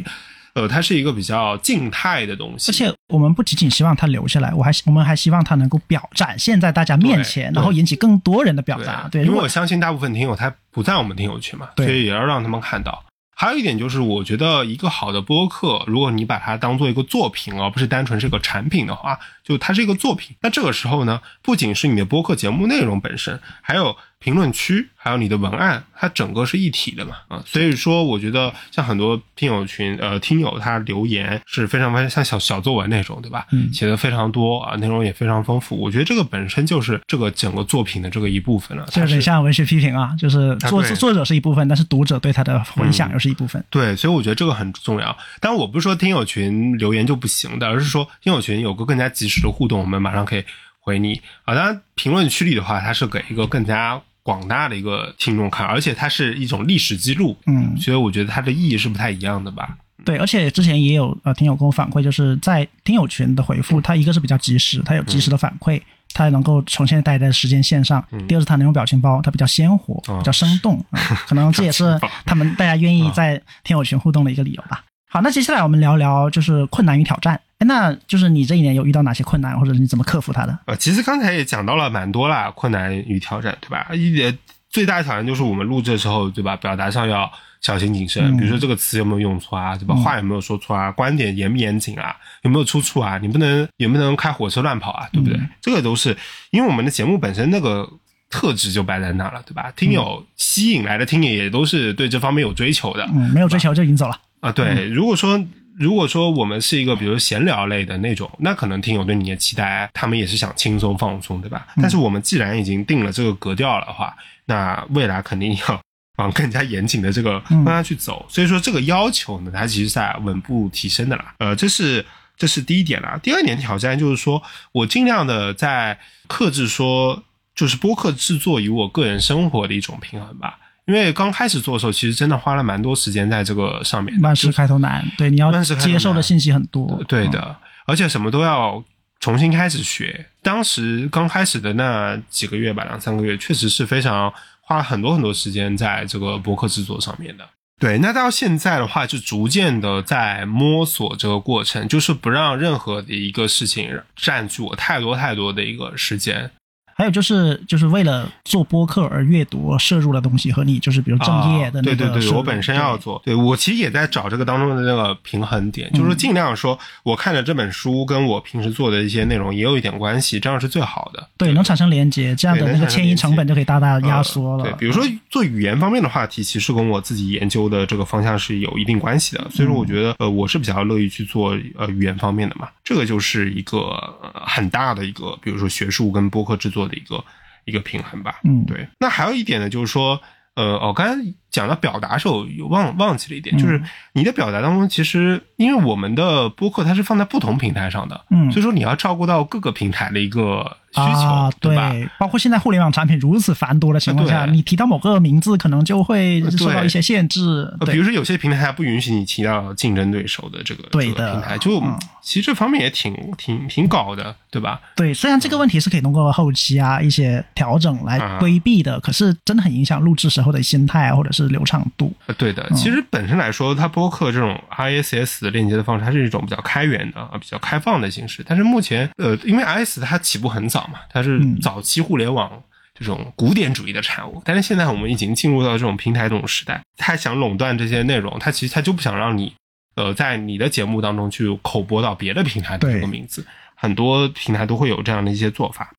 呃，它是一个比较静态的东西。而且我们不仅仅希望它留下来，我还我们还希望它能够表展现在大家面前，然后引起更多人的表达。对，因为我相信大部分听友他不在我们听友群嘛，所以也要让他们看到。还有一点就是，我觉得一个好的播客，如果你把它当做一个作品，而不是单纯是个产品的话，就它是一个作品。那这个时候呢，不仅是你的播客节目内容本身，还有评论区，还有你的文案，它整个是一体的嘛啊。所以说，我觉得像很多听友群，呃，听友他留言是非常非常像小小作文那种，对吧？嗯写的非常多啊，内容也非常丰富。我觉得这个本身就是这个整个作品的这个一部分了。就是点像文学批评啊，就是作啊作者是一部分，但是读者对他的回响嗯又是一部分。对，所以我觉得这个很重要。当然，我不是说听友群留言就不行的，而是说听友群有个更加及时的互动，我们马上可以回你啊。当然，评论区里的话，它是给一个更加广大的一个听众看，而且它是一种历史记录，嗯，所以我觉得它的意义是不太一样的吧。对，而且之前也有呃听友跟我反馈，就是在听友群的回复，它一个是比较及时，它有及时的反馈，它能够呈现在在时间线上；第二是它那种表情包，它比较鲜活，哦比较生动，啊可能这也是他们大家愿意在听友群互动的一个理由吧。好，那接下来我们聊聊就是困难与挑战。哎，那就是你这一年有遇到哪些困难，或者你怎么克服它的？呃，其实刚才也讲到了蛮多啦，困难与挑战，对吧？一点最大的挑战就是我们录制的时候，对吧？表达上要小心谨慎。比如说这个词有没有用错啊，对吧？话有没有说错啊？观点严不严谨啊？有没有出处啊？你不能也不能开火车乱跑啊，对不对？这个都是因为我们的节目本身那个特质就摆在那了，对吧？听友吸引来的听友也都是对这方面有追求的，嗯，没有追求就已经走了啊。对，如果说。如果说我们是一个比如闲聊类的那种，那可能听友对你的期待，他们也是想轻松放松，对吧？但是我们既然已经定了这个格调了的话，那未来肯定要往更加严谨的这个方向去走。所以说这个要求呢，它其实在稳步提升的啦。呃，这是这是第一点啦。第二点挑战就是说我尽量的在克制说，就是播客制作与我个人生活的一种平衡吧。因为刚开始做的时候，其实真的花了蛮多时间在这个上面。万事开头难，对，你要接受的信息很多。对的，而且什么都要重新开始学。当时刚开始的那几个月吧，两三个月，确实是非常花了很多很多时间在这个博客制作上面的。对，那到现在的话，就逐渐的在摸索这个过程，就是不让任何的一个事情占据我太多太多的一个时间。还有就是，就是为了做播客而阅读摄入的东西和你就是比如正业的那个，对对对，我本身要做，对我其实也在找这个当中的那个平衡点，就是说尽量说我看的这本书跟我平时做的一些内容也有一点关系，这样是最好的。对，能产生连接，这样的那个迁移成本就可以大大压缩了。对，比如说做语言方面的话题，其实跟我自己研究的这个方向是有一定关系的，所以说我觉得呃我是比较乐意去做呃语言方面的嘛，这个就是一个很大的一个，比如说学术跟播客制作。的一个一个平衡吧，嗯，对。那还有一点呢，就是说，呃，我刚才讲到表达时候，有忘忘记了一点，就是你的表达当中，其实因为我们的播客它是放在不同平台上的，嗯，所以说你要照顾到各个平台的一个。需求对吧？包括现在互联网产品如此繁多的情况下，你提到某个名字，可能就会受到一些限制。比如说，有些平台它不允许你提到竞争对手的这个这个平台，就其实这方面也挺挺挺搞的，对吧？对，虽然这个问题是可以通过后期啊一些调整来规避的，可是真的很影响录制时候的心态或者是流畅度。对的，其实本身来说，它播客这种 ISS 链接的方式，它是一种比较开源的啊，比较开放的形式。但是目前，呃，因为 IS 它起步很早。嘛，它是早期互联网这种古典主义的产物，但是现在我们已经进入到这种平台这种时代，他想垄断这些内容，他其实他就不想让你，呃，在你的节目当中去口播到别的平台的这个名字，很多平台都会有这样的一些做法。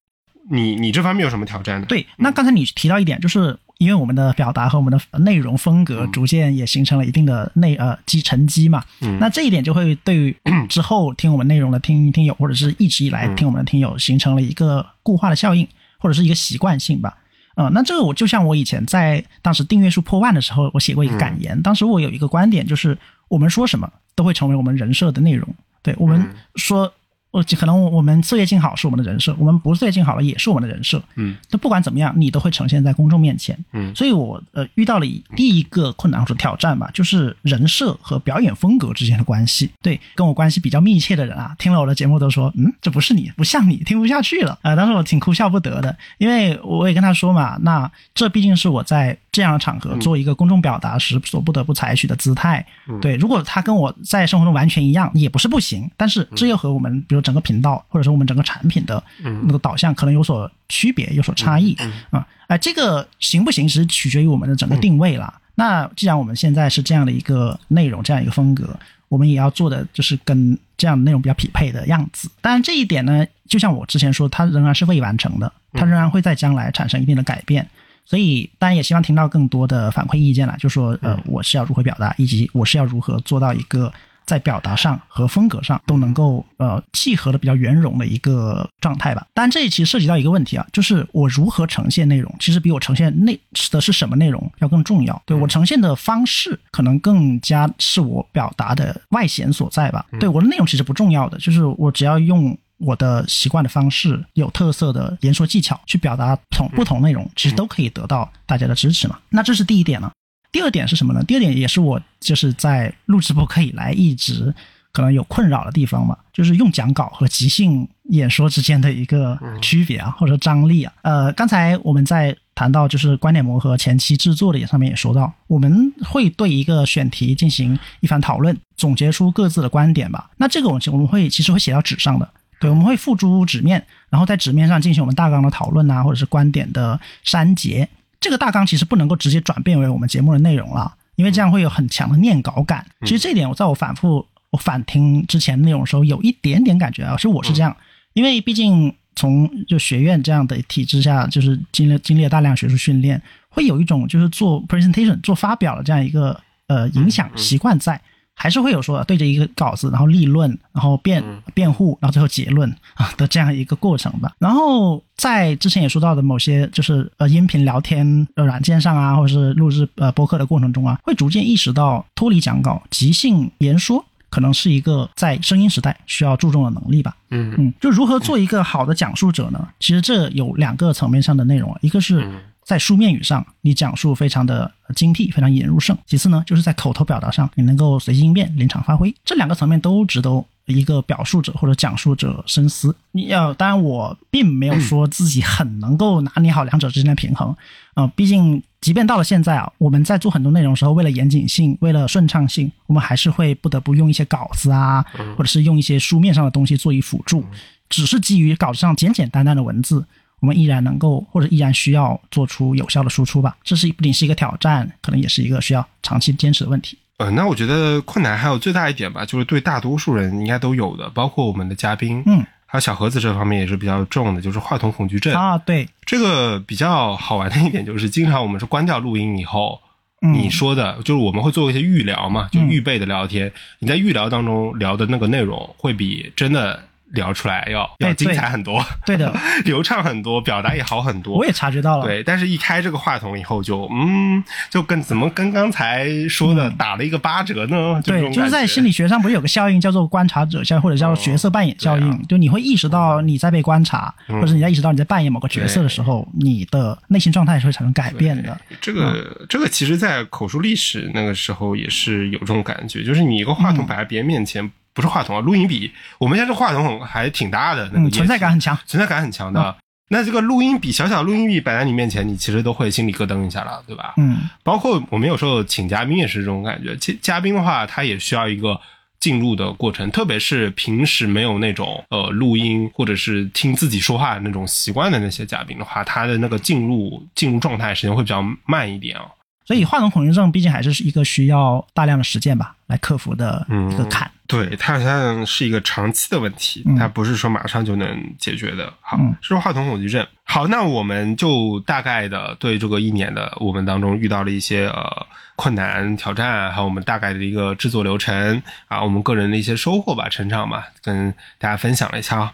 你你这方面有什么挑战呢？对，那刚才你提到一点，就是因为我们的表达和我们的内容风格逐渐也形成了一定的内呃积沉积嘛，那这一点就会对于 之后听我们内容的听听友或者是一直以来听我们的听友形成了一个固化的效应或者是一个习惯性吧，呃，那这个我就像我以前在当时订阅数破万的时候，我写过一个感言，当时我有一个观点就是我们说什么都会成为我们人设的内容，对我们说。我可能我们岁月静好是我们的人设，我们不岁月静好了也是我们的人设。嗯，就不管怎么样，你都会呈现在公众面前。嗯，所以我呃遇到了第一个困难或者挑战吧，就是人设和表演风格之间的关系。对，跟我关系比较密切的人啊，听了我的节目都说，嗯，这不是你，不像你，听不下去了。呃，当时我挺哭笑不得的，因为我也跟他说嘛，那这毕竟是我在。这样的场合做一个公众表达时所不得不采取的姿态，对。如果他跟我在生活中完全一样，也不是不行。但是这又和我们比如整个频道或者说我们整个产品的那个导向可能有所区别，有所差异啊。哎，这个行不行其实取决于我们的整个定位了。那既然我们现在是这样的一个内容，这样一个风格，我们也要做的就是跟这样的内容比较匹配的样子。当然，这一点呢，就像我之前说，它仍然是未完成的，它仍然会在将来产生一定的改变。所以，当然也希望听到更多的反馈意见了，就说，呃，我是要如何表达，以及我是要如何做到一个在表达上和风格上都能够呃契合的比较圆融的一个状态吧。当然，这一期涉及到一个问题啊，就是我如何呈现内容，其实比我呈现内的是什么内容要更重要。对我呈现的方式，可能更加是我表达的外显所在吧。对我的内容其实不重要的，就是我只要用。我的习惯的方式，有特色的言说技巧去表达同不同内容，其实都可以得到大家的支持嘛。那这是第一点呢。第二点是什么呢？第二点也是我就是在录直播课以来一直可能有困扰的地方嘛，就是用讲稿和即兴演说之间的一个区别啊，或者说张力啊。呃，刚才我们在谈到就是观点磨合前期制作的也上面也说到，我们会对一个选题进行一番讨论，总结出各自的观点吧。那这个我我们会其实会写到纸上的。对，我们会付诸纸面，然后在纸面上进行我们大纲的讨论啊，或者是观点的删节。这个大纲其实不能够直接转变为我们节目的内容了，因为这样会有很强的念稿感。其实这一点我在我反复我反听之前内容的时候，有一点点感觉啊，其实我是这样，因为毕竟从就学院这样的体制下，就是经历经历了大量学术训练，会有一种就是做 presentation 做发表的这样一个呃影响习惯在。还是会有说对着一个稿子，然后立论，然后辩辩护，然后最后结论啊的这样一个过程吧。然后在之前也说到的某些就是呃音频聊天软件上啊，或者是录制呃播客的过程中啊，会逐渐意识到脱离讲稿，即兴言说可能是一个在声音时代需要注重的能力吧。嗯嗯，就如何做一个好的讲述者呢？其实这有两个层面上的内容，一个是。在书面语上，你讲述非常的精辟，非常引人入胜。其次呢，就是在口头表达上，你能够随机应变，临场发挥。这两个层面都值得一个表述者或者讲述者深思。你要，当然我并没有说自己很能够拿捏好两者之间的平衡啊。毕竟，即便到了现在啊，我们在做很多内容的时候，为了严谨性，为了顺畅性，我们还是会不得不用一些稿子啊，或者是用一些书面上的东西做以辅助。只是基于稿子上简简单单的文字。我们依然能够，或者依然需要做出有效的输出吧。这是不仅是一个挑战，可能也是一个需要长期坚持的问题。呃，那我觉得困难还有最大一点吧，就是对大多数人应该都有的，包括我们的嘉宾，嗯，还有小盒子这方面也是比较重的，就是话筒恐惧症啊。对，这个比较好玩的一点就是，经常我们是关掉录音以后，你说的就是我们会做一些预聊嘛，就预备的聊天，你在预聊当中聊的那个内容会比真的。聊出来要要精彩很多，对的，流畅很多，表达也好很多。我也察觉到了，对，但是一开这个话筒以后，就嗯，就跟怎么跟刚才说的打了一个八折呢？对，就是在心理学上不是有个效应叫做观察者效应，或者叫角色扮演效应？就你会意识到你在被观察，或者你在意识到你在扮演某个角色的时候，你的内心状态是会产生改变的。这个这个其实，在口述历史那个时候也是有这种感觉，就是你一个话筒摆在别人面前。不是话筒啊，录音笔。我们现在这话筒还挺大的，那个存在感很强，存在感很强的。那这个录音笔，小小录音笔摆在你面前，你其实都会心里咯噔一下了，对吧？嗯。包括我们有时候请嘉宾也是这种感觉，其嘉宾的话，他也需要一个进入的过程，特别是平时没有那种呃录音或者是听自己说话的那种习惯的那些嘉宾的话，他的那个进入进入状态时间会比较慢一点啊。所以，话筒恐惧症毕竟还是一个需要大量的实践吧，来克服的一个坎。对，它好像是一个长期的问题，它不是说马上就能解决的。好，是话筒恐惧症。好，那我们就大概的对这个一年的我们当中遇到了一些呃困难挑战，还有我们大概的一个制作流程啊，我们个人的一些收获吧、成长吧，跟大家分享了一下啊。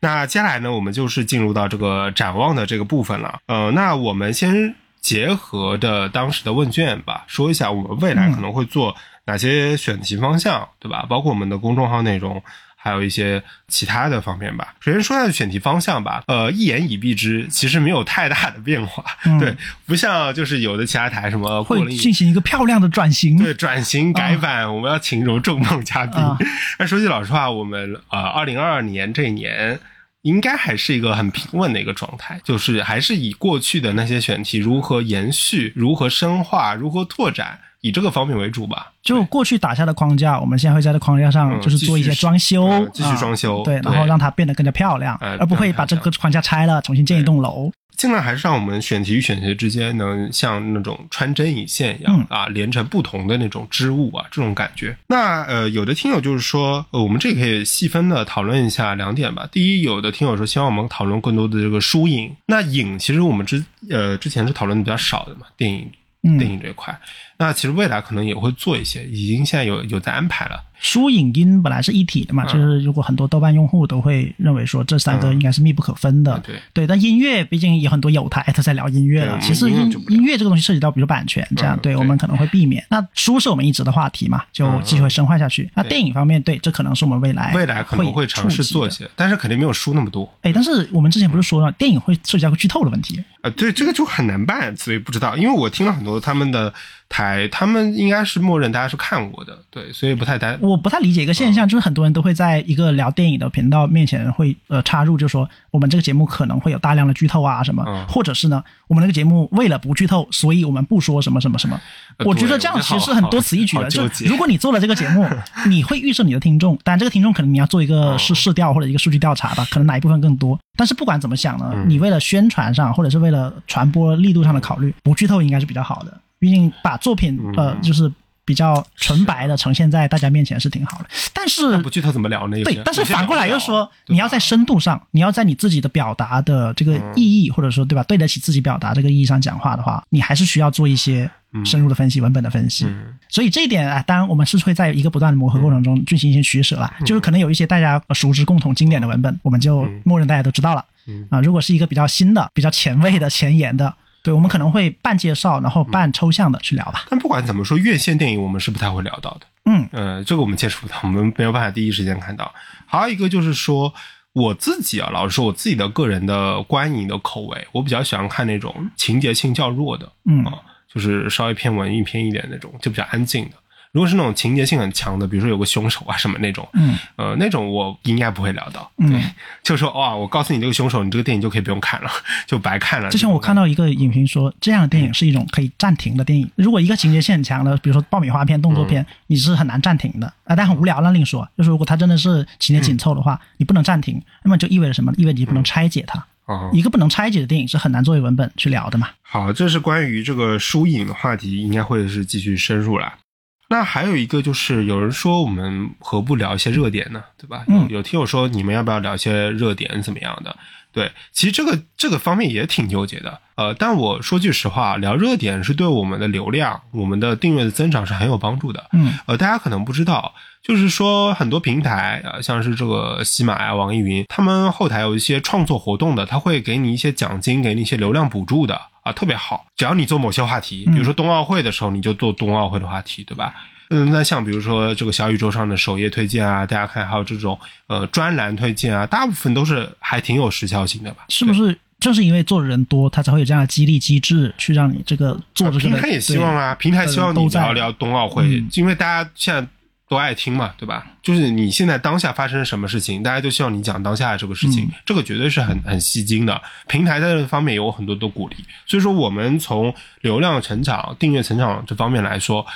那接下来呢，我们就是进入到这个展望的这个部分了。呃，那我们先结合着当时的问卷吧，说一下我们未来可能会做哪些选题方向，对吧？包括我们的公众号内容，还有一些其他的方面吧。首先说一下选题方向吧。呃，一言以蔽之，其实没有太大的变化。对，不像就是有的其他台什么会进行一个漂亮的转型，对，转型改版，我们要请一种重磅嘉宾。那说句老实话，我们呃，二零二二年这一年。应该还是一个很平稳的一个状态，就是还是以过去的那些选题如何延续、如何深化、如何拓展，以这个方面为主吧。就过去打下的框架，我们现在会在这框架上，就是做一些装修，继续装修，对，然后让它变得更加漂亮，而不会把这个框架拆了，重新建一栋楼。尽量还是让我们选题与选题之间能像那种穿针引线一样啊，连成不同的那种织物啊，这种感觉。那呃，有的听友就是说，呃，我们这可以细分的讨论一下两点吧。第一，有的听友说希望我们讨论更多的这个书影。那影其实我们之呃之前是讨论的比较少的嘛，电影电影这一块。那其实未来可能也会做一些，已经现在有有在安排了。书影音本来是一体的嘛，就是如果很多豆瓣用户都会认为说这三个应该是密不可分的，对对。但音乐毕竟有很多有台他在聊音乐了，其实音音乐这个东西涉及到比如版权这样，对我们可能会避免。那书是我们一直的话题嘛，就继续会深化下去。那电影方面，对，这可能是我们未来未来可能会尝试做一些，但是肯定没有书那么多。哎，但是我们之前不是说了，电影会涉及到个剧透的问题啊？对，这个就很难办，所以不知道。因为我听了很多他们的台，他们应该是默认大家是看过的，对，所以不太担。我不太理解一个现象，就是很多人都会在一个聊电影的频道面前会呃插入，就说我们这个节目可能会有大量的剧透啊什么，嗯或者是呢，我们那个节目为了不剧透，所以我们不说什么什么什么。呃我觉得这样其实是很多此一举的。就如果你做了这个节目，你会预设你的听众，当然这个听众可能你要做一个试试调或者一个数据调查吧，可能哪一部分更多。但是不管怎么想呢，你为了宣传上或者是为了传播力度上的考虑，不剧透应该是比较好的。毕竟把作品呃就是比较纯白的呈现在大家面前是挺好的。但是不剧透怎么聊呢？对但是反过来又说，你要在深度上，你要在你自己的表达的这个意义，或者说对吧，对得起自己表达这个意义上讲话的话，你还是需要做一些深入的分析、文本的分析。嗯所以这一点啊，当然我们是会在一个不断的磨合过程中进行一些取舍啦。就是可能有一些大家熟知共同经典的文本，我们就默认大家都知道了。嗯啊，如果是一个比较新的、比较前卫的、前沿的，对我们可能会半介绍，然后半抽象的去聊吧。但不管怎么说，院线电影我们是不太会聊到的。嗯呃，这个我们接触不到，我们没有办法第一时间看到。还有一个就是说，我自己啊，老实说，我自己的个人的观影的口味，我比较喜欢看那种情节性较弱的，嗯啊，就是稍微偏文艺片一点那种，就比较安静的。如果是那种情节性很强的，比如说有个凶手啊什么那种，嗯呃，那种我应该不会聊到。嗯对，就说哇，我告诉你这个凶手，你这个电影就可以不用看了，就白看了。之前我看到一个影评说，这样的电影是一种可以暂停的电影。如果一个情节性很强的，比如说爆米花片、动作片，你是很难暂停的啊。但很无聊那另说。就是如果它真的是情节紧凑的话，你不能暂停，那么就意味着什么？意味着你不能拆解它。哦一个不能拆解的电影是很难作为文本去聊的嘛。好，这是关于这个书影的话题，应该会是继续深入啦。那还有一个就是，有人说我们何不聊一些热点呢？对吧？有嗯有听友说你们要不要聊一些热点怎么样的？对，其实这个这个方面也挺纠结的。呃，但我说句实话，聊热点是对我们的流量、我们的订阅的增长是很有帮助的。嗯呃，大家可能不知道，就是说很多平台啊、呃像是这个喜马呀、网易云，他们后台有一些创作活动的，他会给你一些奖金，给你一些流量补助的啊，特别好。只要你做某些话题，比如说冬奥会的时候，你就做冬奥会的话题，对吧？嗯，那像比如说这个小宇宙上的首页推荐啊，大家看还有这种呃专栏推荐啊，大部分都是还挺有时效性的吧？是不是正是因为做的人多，他才会有这样的激励机制，去让你这个做这个的平台也希望啊，平台希望你聊聊冬奥会，嗯因为大家现在都爱听嘛，对吧？就是你现在当下发生什么事情，大家都希望你讲当下的这个事情，嗯这个绝对是很很吸睛的。平台在这方面有很多的鼓励，所以说我们从流量成长、订阅成长这方面来说，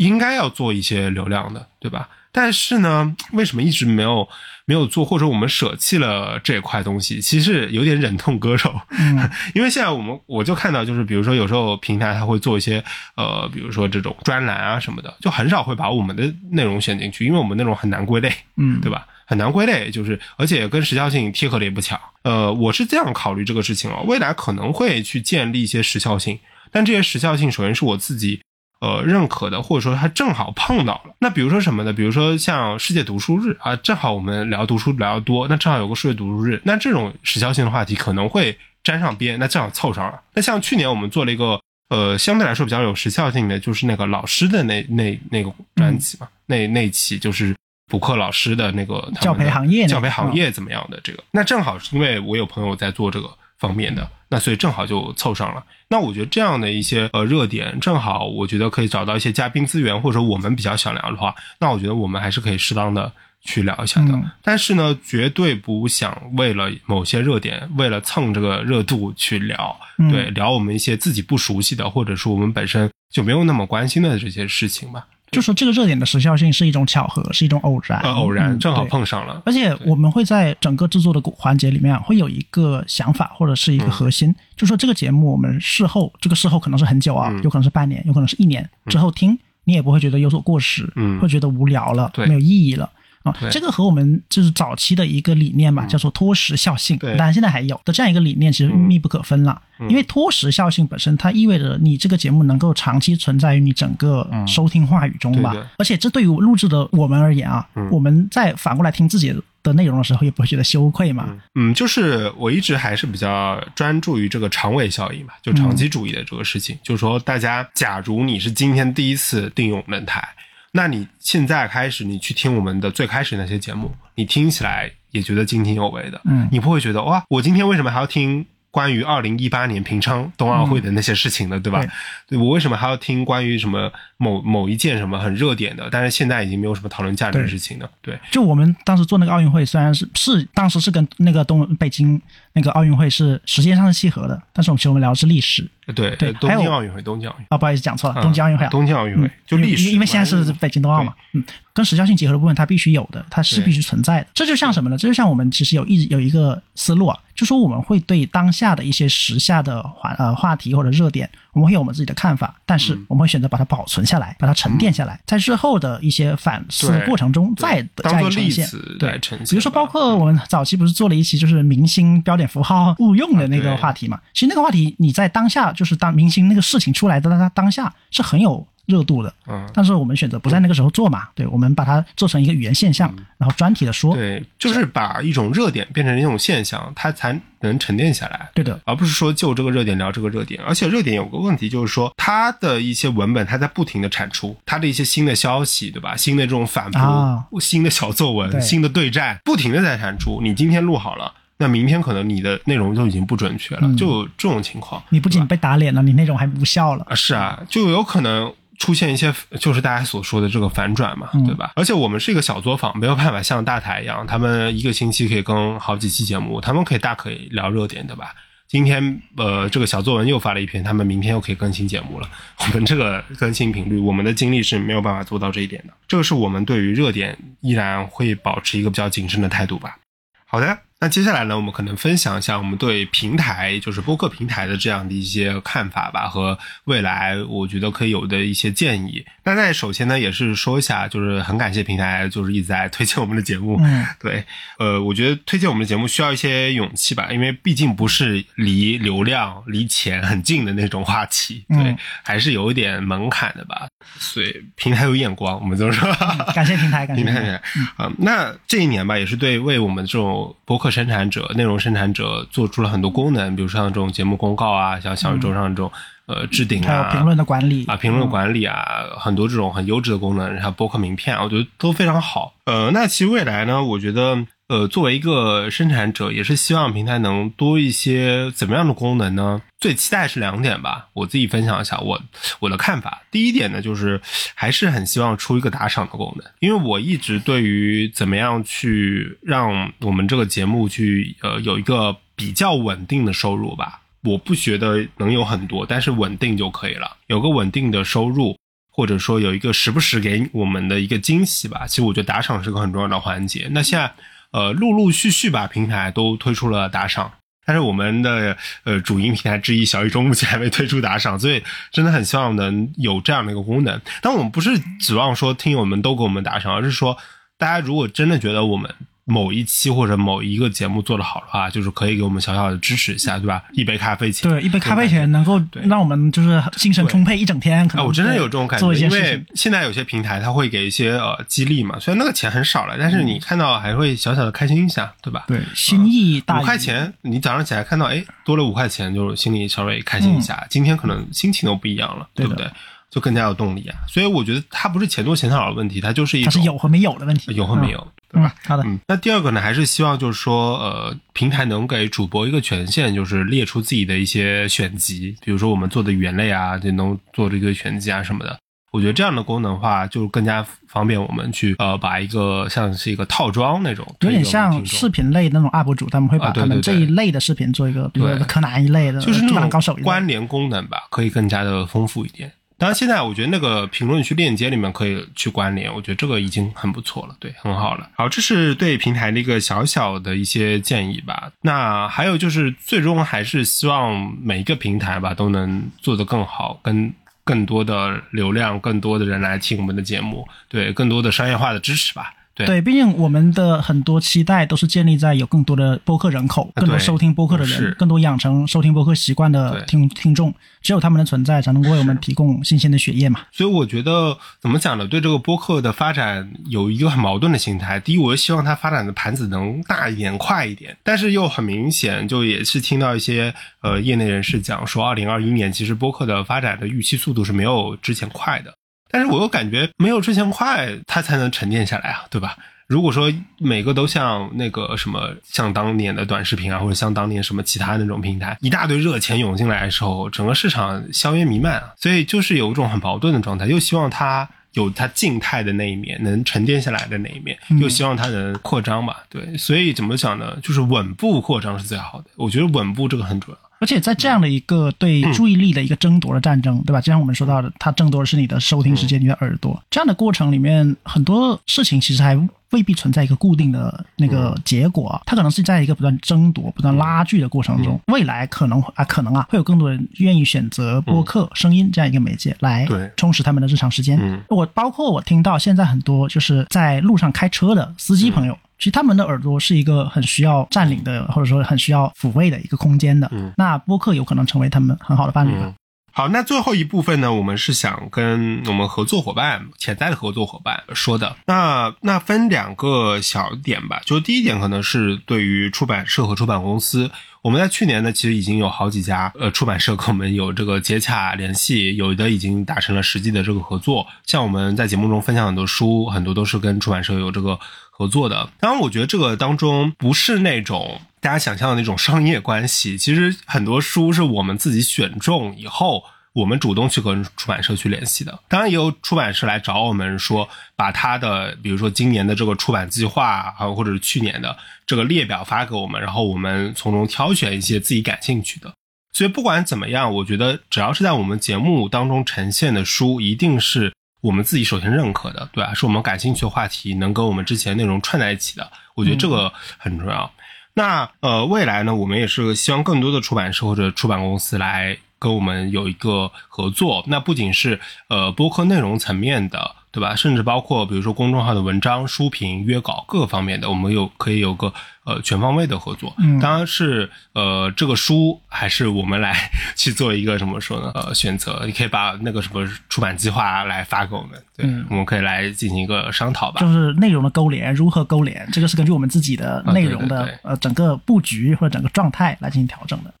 应该要做一些流量的，对吧？但是呢，为什么一直没有没有做，或者我们舍弃了这块东西？其实有点忍痛割肉，嗯 因为现在我们我就看到，就是比如说有时候平台它会做一些呃，比如说这种专栏啊什么的，就很少会把我们的内容选进去，因为我们内容很难归类，嗯对吧？很难归类，就是而且跟时效性贴合的也不强。呃，我是这样考虑这个事情哦，未来可能会去建立一些时效性，但这些时效性首先是我自己。呃，认可的，或者说他正好碰到了。那比如说什么呢？比如说像世界读书日啊，正好我们聊读书聊得多，那正好有个世界读书日，那这种时效性的话题可能会沾上边，那正好凑上了。那像去年我们做了一个呃相对来说比较有时效性的，就是那个老师的那那那个专辑嘛，那那期就是补课老师的那个教培行业教培行业怎么样的这个，那正好是因为我有朋友在做这个方面的，那所以正好就凑上了。那我觉得这样的一些呃热点，正好我觉得可以找到一些嘉宾资源，或者说我们比较想聊的话，那我觉得我们还是可以适当的去聊一下的。嗯但是呢，绝对不想为了某些热点，为了蹭这个热度去聊，嗯对，聊我们一些自己不熟悉的，或者说我们本身就没有那么关心的这些事情吧。就说这个热点的时效性是一种巧合，是一种偶然，呃，偶然嗯正好碰上了。而且我们会在整个制作的环节里面会有一个想法或者是一个核心，就说这个节目我们事后，这个事后可能是很久啊，嗯。有可能是半年，有可能是一年之后听，你也不会觉得有所过时，嗯。会觉得无聊了，对。没有意义了。啊对，这个和我们就是早期的一个理念嘛，叫做脱时效性，对当然现在还有的这样一个理念，其实密不可分了。因为脱时效性本身，它意味着你这个节目能够长期存在于你整个收听话语中吧。对而且这对于录制的我们而言啊，我们在反过来听自己的内容的时候，也不会觉得羞愧嘛。嗯，就是我一直还是比较专注于这个长尾效应嘛，就长期主义的这个事情。就是说，大家假如你是今天第一次订阅我们的台，那你现在开始你去听我们的最开始那些节目，你听起来也觉得津津有味的，嗯你不会觉得哇，我今天为什么还要听关于二零一八年平昌冬奥会的那些事情呢，对吧？对我为什么还要听关于什么某某一件什么很热点的，但是现在已经没有什么讨论价值的事情呢？对，就我们当时做那个奥运会，虽然是是当时是跟那个东北京那个奥运会是时间上是契合的，但是我们其实我们聊的是历史。对对，东京奥运会，东京奥运啊，不好意思讲错了，东京奥运会，东京奥运会就历史，因为现在是北京冬奥嘛，嗯，跟时效性结合的部分它必须有的，它是必须存在的。这就像什么呢？这就像我们其实有一有一个思路啊。就说我们会对当下的一些时下的话呃话题或者热点，我们会有我们自己的看法，但是我们会选择把它保存下来，把它沉淀下来，在日后的一些反思过程中再加以呈现。对，比如说包括我们早期不是做了一期就是明星标点符号误用的那个话题嘛？其实那个话题你在当下就是当明星那个事情出来的他当下是很有。热度的，嗯，但是我们选择不在那个时候做嘛，对，我们把它做成一个语言现象，然后专题的说，对，就是把一种热点变成一种现象，它才能沉淀下来，对的，而不是说就这个热点聊这个热点，而且热点有个问题就是说，它的一些文本它在不停的产出，它的一些新的消息，对吧？新的这种反复，新的小作文，新的对战，不停的在产出。你今天录好了，那明天可能你的内容就已经不准确了，就这种情况，你不仅被打脸了，你内容还无效了啊！是啊，就有可能。出现一些就是大家所说的这个反转嘛，对吧？而且我们是一个小作坊，没有办法像大台一样，他们一个星期可以更好几期节目，他们可以大可以聊热点，对吧？今天呃这个小作文又发了一篇，他们明天又可以更新节目了。我们这个更新频率，我们的精力是没有办法做到这一点的。这个是我们对于热点依然会保持一个比较谨慎的态度吧。好的。那接下来呢，我们可能分享一下我们对平台，就是播客平台的这样的一些看法吧，和未来我觉得可以有的一些建议。那在首先呢，也是说一下，就是很感谢平台，就是一直在推荐我们的节目。嗯，对，呃，我觉得推荐我们的节目需要一些勇气吧，因为毕竟不是离流量、离钱很近的那种话题，对，还是有一点门槛的吧。所以平台有眼光，我们这么说。感谢平台，感谢平台。啊，那这一年吧，也是对为我们这种博客。生产者、内容生产者做出了很多功能，比如像这种节目公告啊，像小宇宙上这种呃置顶啊、评论的管理啊、评论管理啊，很多这种很优质的功能，然后博客名片，我觉得都非常好。呃，那其实未来呢，我觉得。呃，作为一个生产者，也是希望平台能多一些怎么样的功能呢？最期待是两点吧，我自己分享一下我我的看法。第一点呢，就是还是很希望出一个打赏的功能，因为我一直对于怎么样去让我们这个节目去呃有一个比较稳定的收入吧，我不觉得能有很多，但是稳定就可以了，有个稳定的收入，或者说有一个时不时给我们的一个惊喜吧。其实我觉得打赏是个很重要的环节。那现在。呃，陆陆续续把，平台都推出了打赏，但是我们的呃主营平台之一小宇宙目前还没推出打赏，所以真的很希望能有这样的一个功能。但我们不是指望说听友们都给我们打赏，而是说大家如果真的觉得我们。某一期或者某一个节目做得好的话，就是可以给我们小小的支持一下，对吧？一杯咖啡钱，对，一杯咖啡钱能够让我们就是精神充沛一整天。啊，我真的有这种感觉，因为现在有些平台它会给一些呃激励嘛，虽然那个钱很少了，但是你看到还会小小的开心一下，对吧？对，心意大。五块钱，你早上起来看到哎多了五块钱，就心里稍微开心一下，今天可能心情都不一样了，对不对？就更加有动力啊！所以我觉得它不是钱多钱少的问题，它就是一它是有和没有的问题，有和没有，对吧？好的。那第二个呢，还是希望就是说，呃，平台能给主播一个权限，就是列出自己的一些选集，比如说我们做的语言类啊，就能做这个选集啊什么的。我觉得这样的功能的话，就更加方便我们去呃，把一个像是一个套装那种，有点像视频类那种 UP 主，他们会把他们这一类的视频做一个，比如说柯南一类的，就是那种关联功能吧，可以更加的丰富一点。当然，现在我觉得那个评论区链接里面可以去关联，我觉得这个已经很不错了，对，很好了。好，这是对平台的一个小小的一些建议吧。那还有就是，最终还是希望每一个平台吧都能做得更好，跟更多的流量、更多的人来听我们的节目，对，更多的商业化的支持吧。对，毕竟我们的很多期待都是建立在有更多的播客人口、更多收听播客的人、更多养成收听播客习惯的听听众，只有他们的存在，才能为我们提供新鲜的血液嘛。所以我觉得怎么讲呢？对这个播客的发展有一个很矛盾的心态。第一，我希望它发展的盘子能大一点、快一点，但是又很明显，就也是听到一些呃业内人士讲说，二零二一年其实播客的发展的预期速度是没有之前快的。但是我又感觉没有之前快，它才能沉淀下来啊，对吧？如果说每个都像那个什么，像当年的短视频啊，或者像当年什么其他那种平台，一大堆热钱涌进来的时候，整个市场硝烟弥漫啊，所以就是有一种很矛盾的状态，又希望它有它静态的那一面，能沉淀下来的那一面，又希望它能扩张吧，对，所以怎么讲呢？就是稳步扩张是最好的，我觉得稳步这个很重要。而且在这样的一个对注意力的一个争夺的战争，对吧？就像我们说到的，它争夺的是你的收听时间、你的耳朵。这样的过程里面，很多事情其实还未必存在一个固定的那个结果，它可能是在一个不断争夺、不断拉锯的过程中。未来可能啊，可能啊，会有更多人愿意选择播客、声音这样一个媒介来充实他们的日常时间。我包括我听到现在很多就是在路上开车的司机朋友。其实他们的耳朵是一个很需要占领的，或者说很需要抚慰的一个空间的。嗯，那播客有可能成为他们很好的伴侣吧。好，那最后一部分呢，我们是想跟我们合作伙伴、潜在的合作伙伴说的。那那分两个小点吧，就第一点可能是对于出版社和出版公司。我们在去年呢，其实已经有好几家呃出版社跟我们有这个接洽联系，有的已经达成了实际的这个合作。像我们在节目中分享很多书，很多都是跟出版社有这个合作的。当然，我觉得这个当中不是那种大家想象的那种商业关系，其实很多书是我们自己选中以后。我们主动去跟出版社去联系的，当然也有出版社来找我们说，把他的比如说今年的这个出版计划啊，或者是去年的这个列表发给我们，然后我们从中挑选一些自己感兴趣的。所以不管怎么样，我觉得只要是在我们节目当中呈现的书，一定是我们自己首先认可的，对吧？是我们感兴趣的话题，能跟我们之前内容串在一起的，我觉得这个很重要。那呃，未来呢，我们也是希望更多的出版社或者出版公司来。跟我们有一个合作，那不仅是呃播客内容层面的，对吧？甚至包括比如说公众号的文章、书评、约稿各个方面的，我们有可以有个呃全方位的合作。嗯，当然是呃这个书还是我们来 去做一个怎么说呢？呃，选择你可以把那个什么出版计划来发给我们，对，我们可以来进行一个商讨吧。就是内容的勾连，如何勾连？这个是根据我们自己的内容的呃整个布局或者整个状态来进行调整的。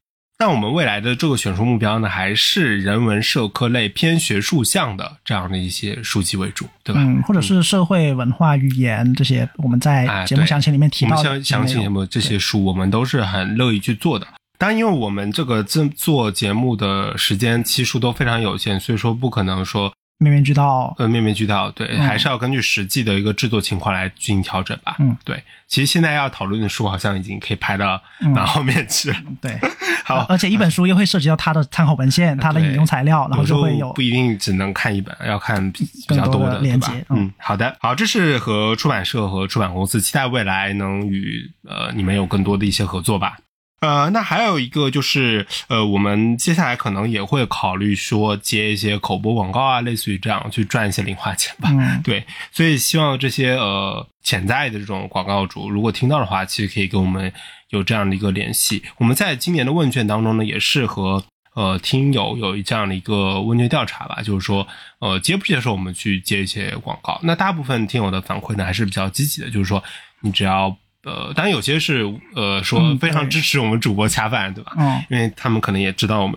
那我们未来的这个选书目标呢，还是人文社科类偏学术向的这样的一些书籍为主，对吧？嗯，或者是社会文化语言这些，我们在节目详情里面提到的详情节目这些书，我们都是很乐意去做的。当然，因为我们这个做做节目的时间期数都非常有限，所以说不可能说。面面俱到，呃，面面俱到，对，还是要根据实际的一个制作情况来进行调整吧。嗯，对。其实现在要讨论的书，好像已经可以排到蛮后面去了。对，好，而且一本书又会涉及到它的参考文献、它的引用材料，然后就会有不一定只能看一本，要看比较多的连接。嗯，好的，好，这是和出版社和出版公司期待未来能与呃你们有更多的一些合作吧。呃，那还有一个就是，呃，我们接下来可能也会考虑说接一些口播广告啊，类似于这样去赚一些零花钱吧。嗯，对，所以希望这些呃潜在的这种广告主，如果听到的话，其实可以跟我们有这样的一个联系。我们在今年的问卷当中呢，也是和呃听友有这样的一个问卷调查吧，就是说呃接不接受我们去接一些广告？那大部分听友的反馈呢还是比较积极的，就是说你只要。呃，当然有些是呃说非常支持我们主播恰饭，对吧？嗯，因为他们可能也知道我们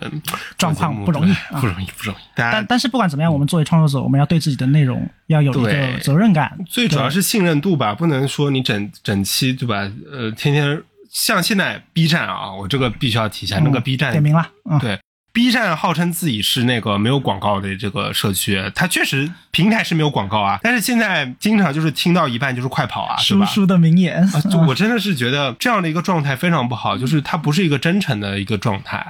状况不容易，不容易，不容易。但但是不管怎么样，我们作为创作者，我们要对自己的内容要有一个责任感。最主要是信任度吧，不能说你整整期对吧？呃，天天像现在 B 站啊，我这个必须要提一下，那个 B 站点名了，对。B 站号称自己是那个没有广告的这个社区，它确实平台是没有广告啊，但是现在经常就是听到一半就是快跑啊，是吧？叔叔的名言，就我真的是觉得这样的一个状态非常不好，就是它不是一个真诚的一个状态。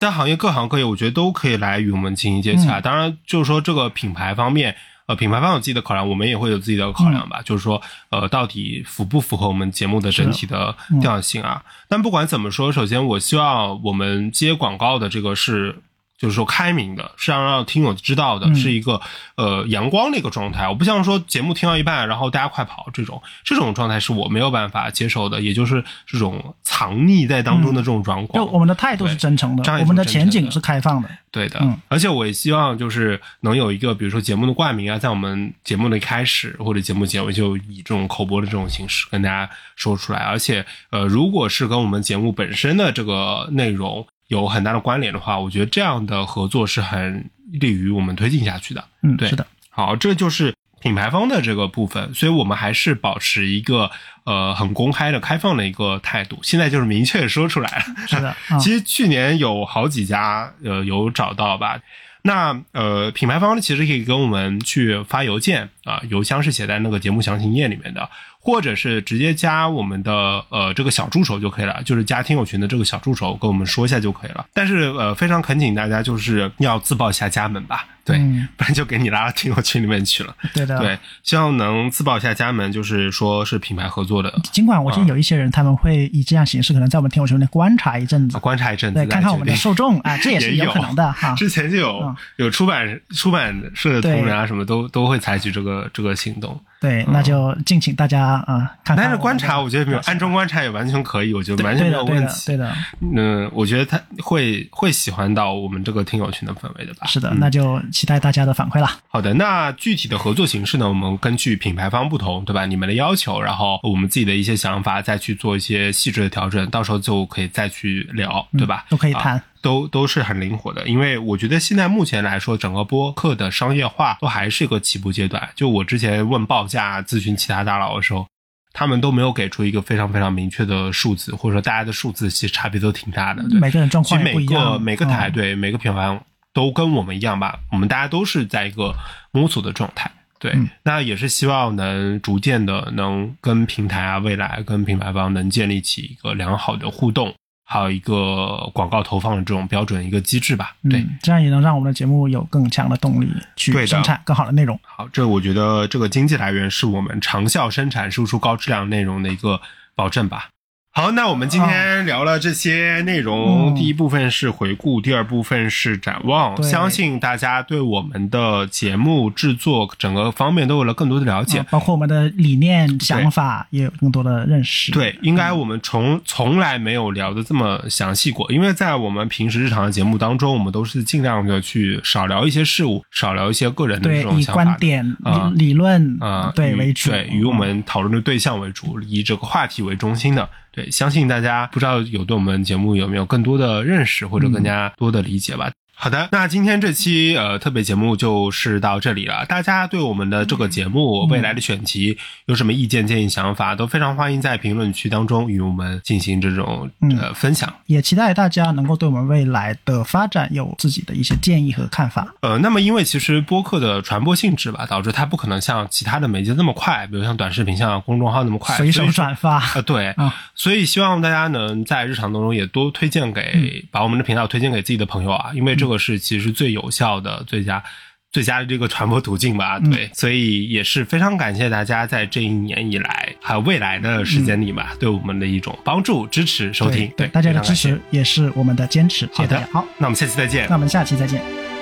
在行业各行各业，我觉得都可以来与我们进行接洽。当然，就是说这个品牌方面。呃，品牌方有自己的考量，我们也会有自己的考量吧。就是说，呃，到底符不符合我们节目的整体的调性啊？但不管怎么说，首先我希望我们接广告的这个是。就是说开明的，是要让听友知道的，是一个呃阳光的一个状态。我不像说节目听到一半，然后大家快跑这种，这种状态是我没有办法接受的。也就是这种藏匿在当中的这种状况。就我们的态度是真诚的，我们的前景是开放的。对的，而且我也希望就是能有一个，比如说节目的冠名啊，在我们节目的开始或者节目结尾就以这种口播的这种形式跟大家说出来。而且呃，如果是跟我们节目本身的这个内容。有很大的关联的话，我觉得这样的合作是很利于我们推进下去的。嗯，对，是的。好，这就是品牌方的这个部分，所以我们还是保持一个呃很公开的、开放的一个态度。现在就是明确说出来了。是的，啊 其实去年有好几家呃有找到吧。那呃，品牌方其实可以跟我们去发邮件啊，邮箱是写在那个节目详情页里面的，或者是直接加我们的呃这个小助手就可以了，就是加听友群的这个小助手跟我们说一下就可以了。但是呃，非常恳请大家就是要自报一下家门吧，对，嗯。不然就给你拉到听友群里面去了。对的，对，希望能自报一下家门，就是说是品牌合作的，尽管我记得有一些人他们会以这样形式，可能在我们听友群里观察一阵子。啊，观察一阵子对，看看我们的受众啊，这也是有。可能的哈。之前就有、嗯。有出版出版社的同仁啊，什么都都会采取这个这个行动。对，那就敬请大家啊看看。但是观察，我觉得没有暗中观察也完全可以，我觉得完全没有，问题。对的，嗯，我觉得他会会喜欢到我们这个听友群的氛围的吧。是的，嗯那就期待大家的反馈啦。好的，那具体的合作形式呢？我们根据品牌方不同，对吧？你们的要求，然后我们自己的一些想法，再去做一些细致的调整，到时候就可以再去聊，对吧？嗯都可以谈啊都都是很灵活的。因为我觉得现在目前来说，整个播客的商业化都还是一个起步阶段。就我之前问报价、咨询其他大佬的时候，他们都没有给出一个非常非常明确的数字，或者说大家的数字其实差别都挺大的。对，每个人状况每个一样，每个台嗯对每个品牌都跟我们一样吧，我们大家都是在一个摸索的状态。对，嗯那也是希望能逐渐的能跟平台啊，未来跟品牌方能建立起一个良好的互动，还有一个广告投放的这种标准一个机制吧。对，嗯，这样也能让我们的节目有更强的动力去生产更好的内容。好，这我觉得这个经济来源是我们长效生产、输出高质量内容的一个保证吧。好，那我们今天聊了这些内容，嗯第一部分是回顾，第二部分是展望。相信大家对我们的节目制作整个方面都有了更多的了解。啊包括我们的理念、想法也有更多的认识。对，应该我们从从来没有聊的这么详细过，因为在我们平时日常的节目当中，我们都是尽量的去少聊一些事物，少聊一些个人的这种想法以。观点、啊理理论啊、以对为主，对，以我们讨论的对象为主，以这个话题为中心的。对，相信大家不知道有对我们节目有没有更多的认识或者更加多的理解吧。好的，那今天这期呃特别节目就是到这里了。大家对我们的这个节目、未来的选题有什么意见、建议、想法，都非常欢迎在评论区当中与我们进行这种呃分享。也期待大家能够对我们未来的发展有自己的一些建议和看法。呃，那么因为其实播客的传播性质吧，导致它不可能像其他的媒介那么快，比如像短视频、像公众号那么快，随手转发呃，对啊，所以希望大家能在日常当中也多推荐给，嗯把我们的频道推荐给自己的朋友啊，因为这个是其实最有效的、最佳。最佳的这个传播途径吧，嗯对，所以也是非常感谢大家在这一年以来，还有未来的时间里吧，对我们的一种帮助、支持、收听，对大家的支持也是我们的坚持。好的。好，那我们下期再见那。我们下期再见。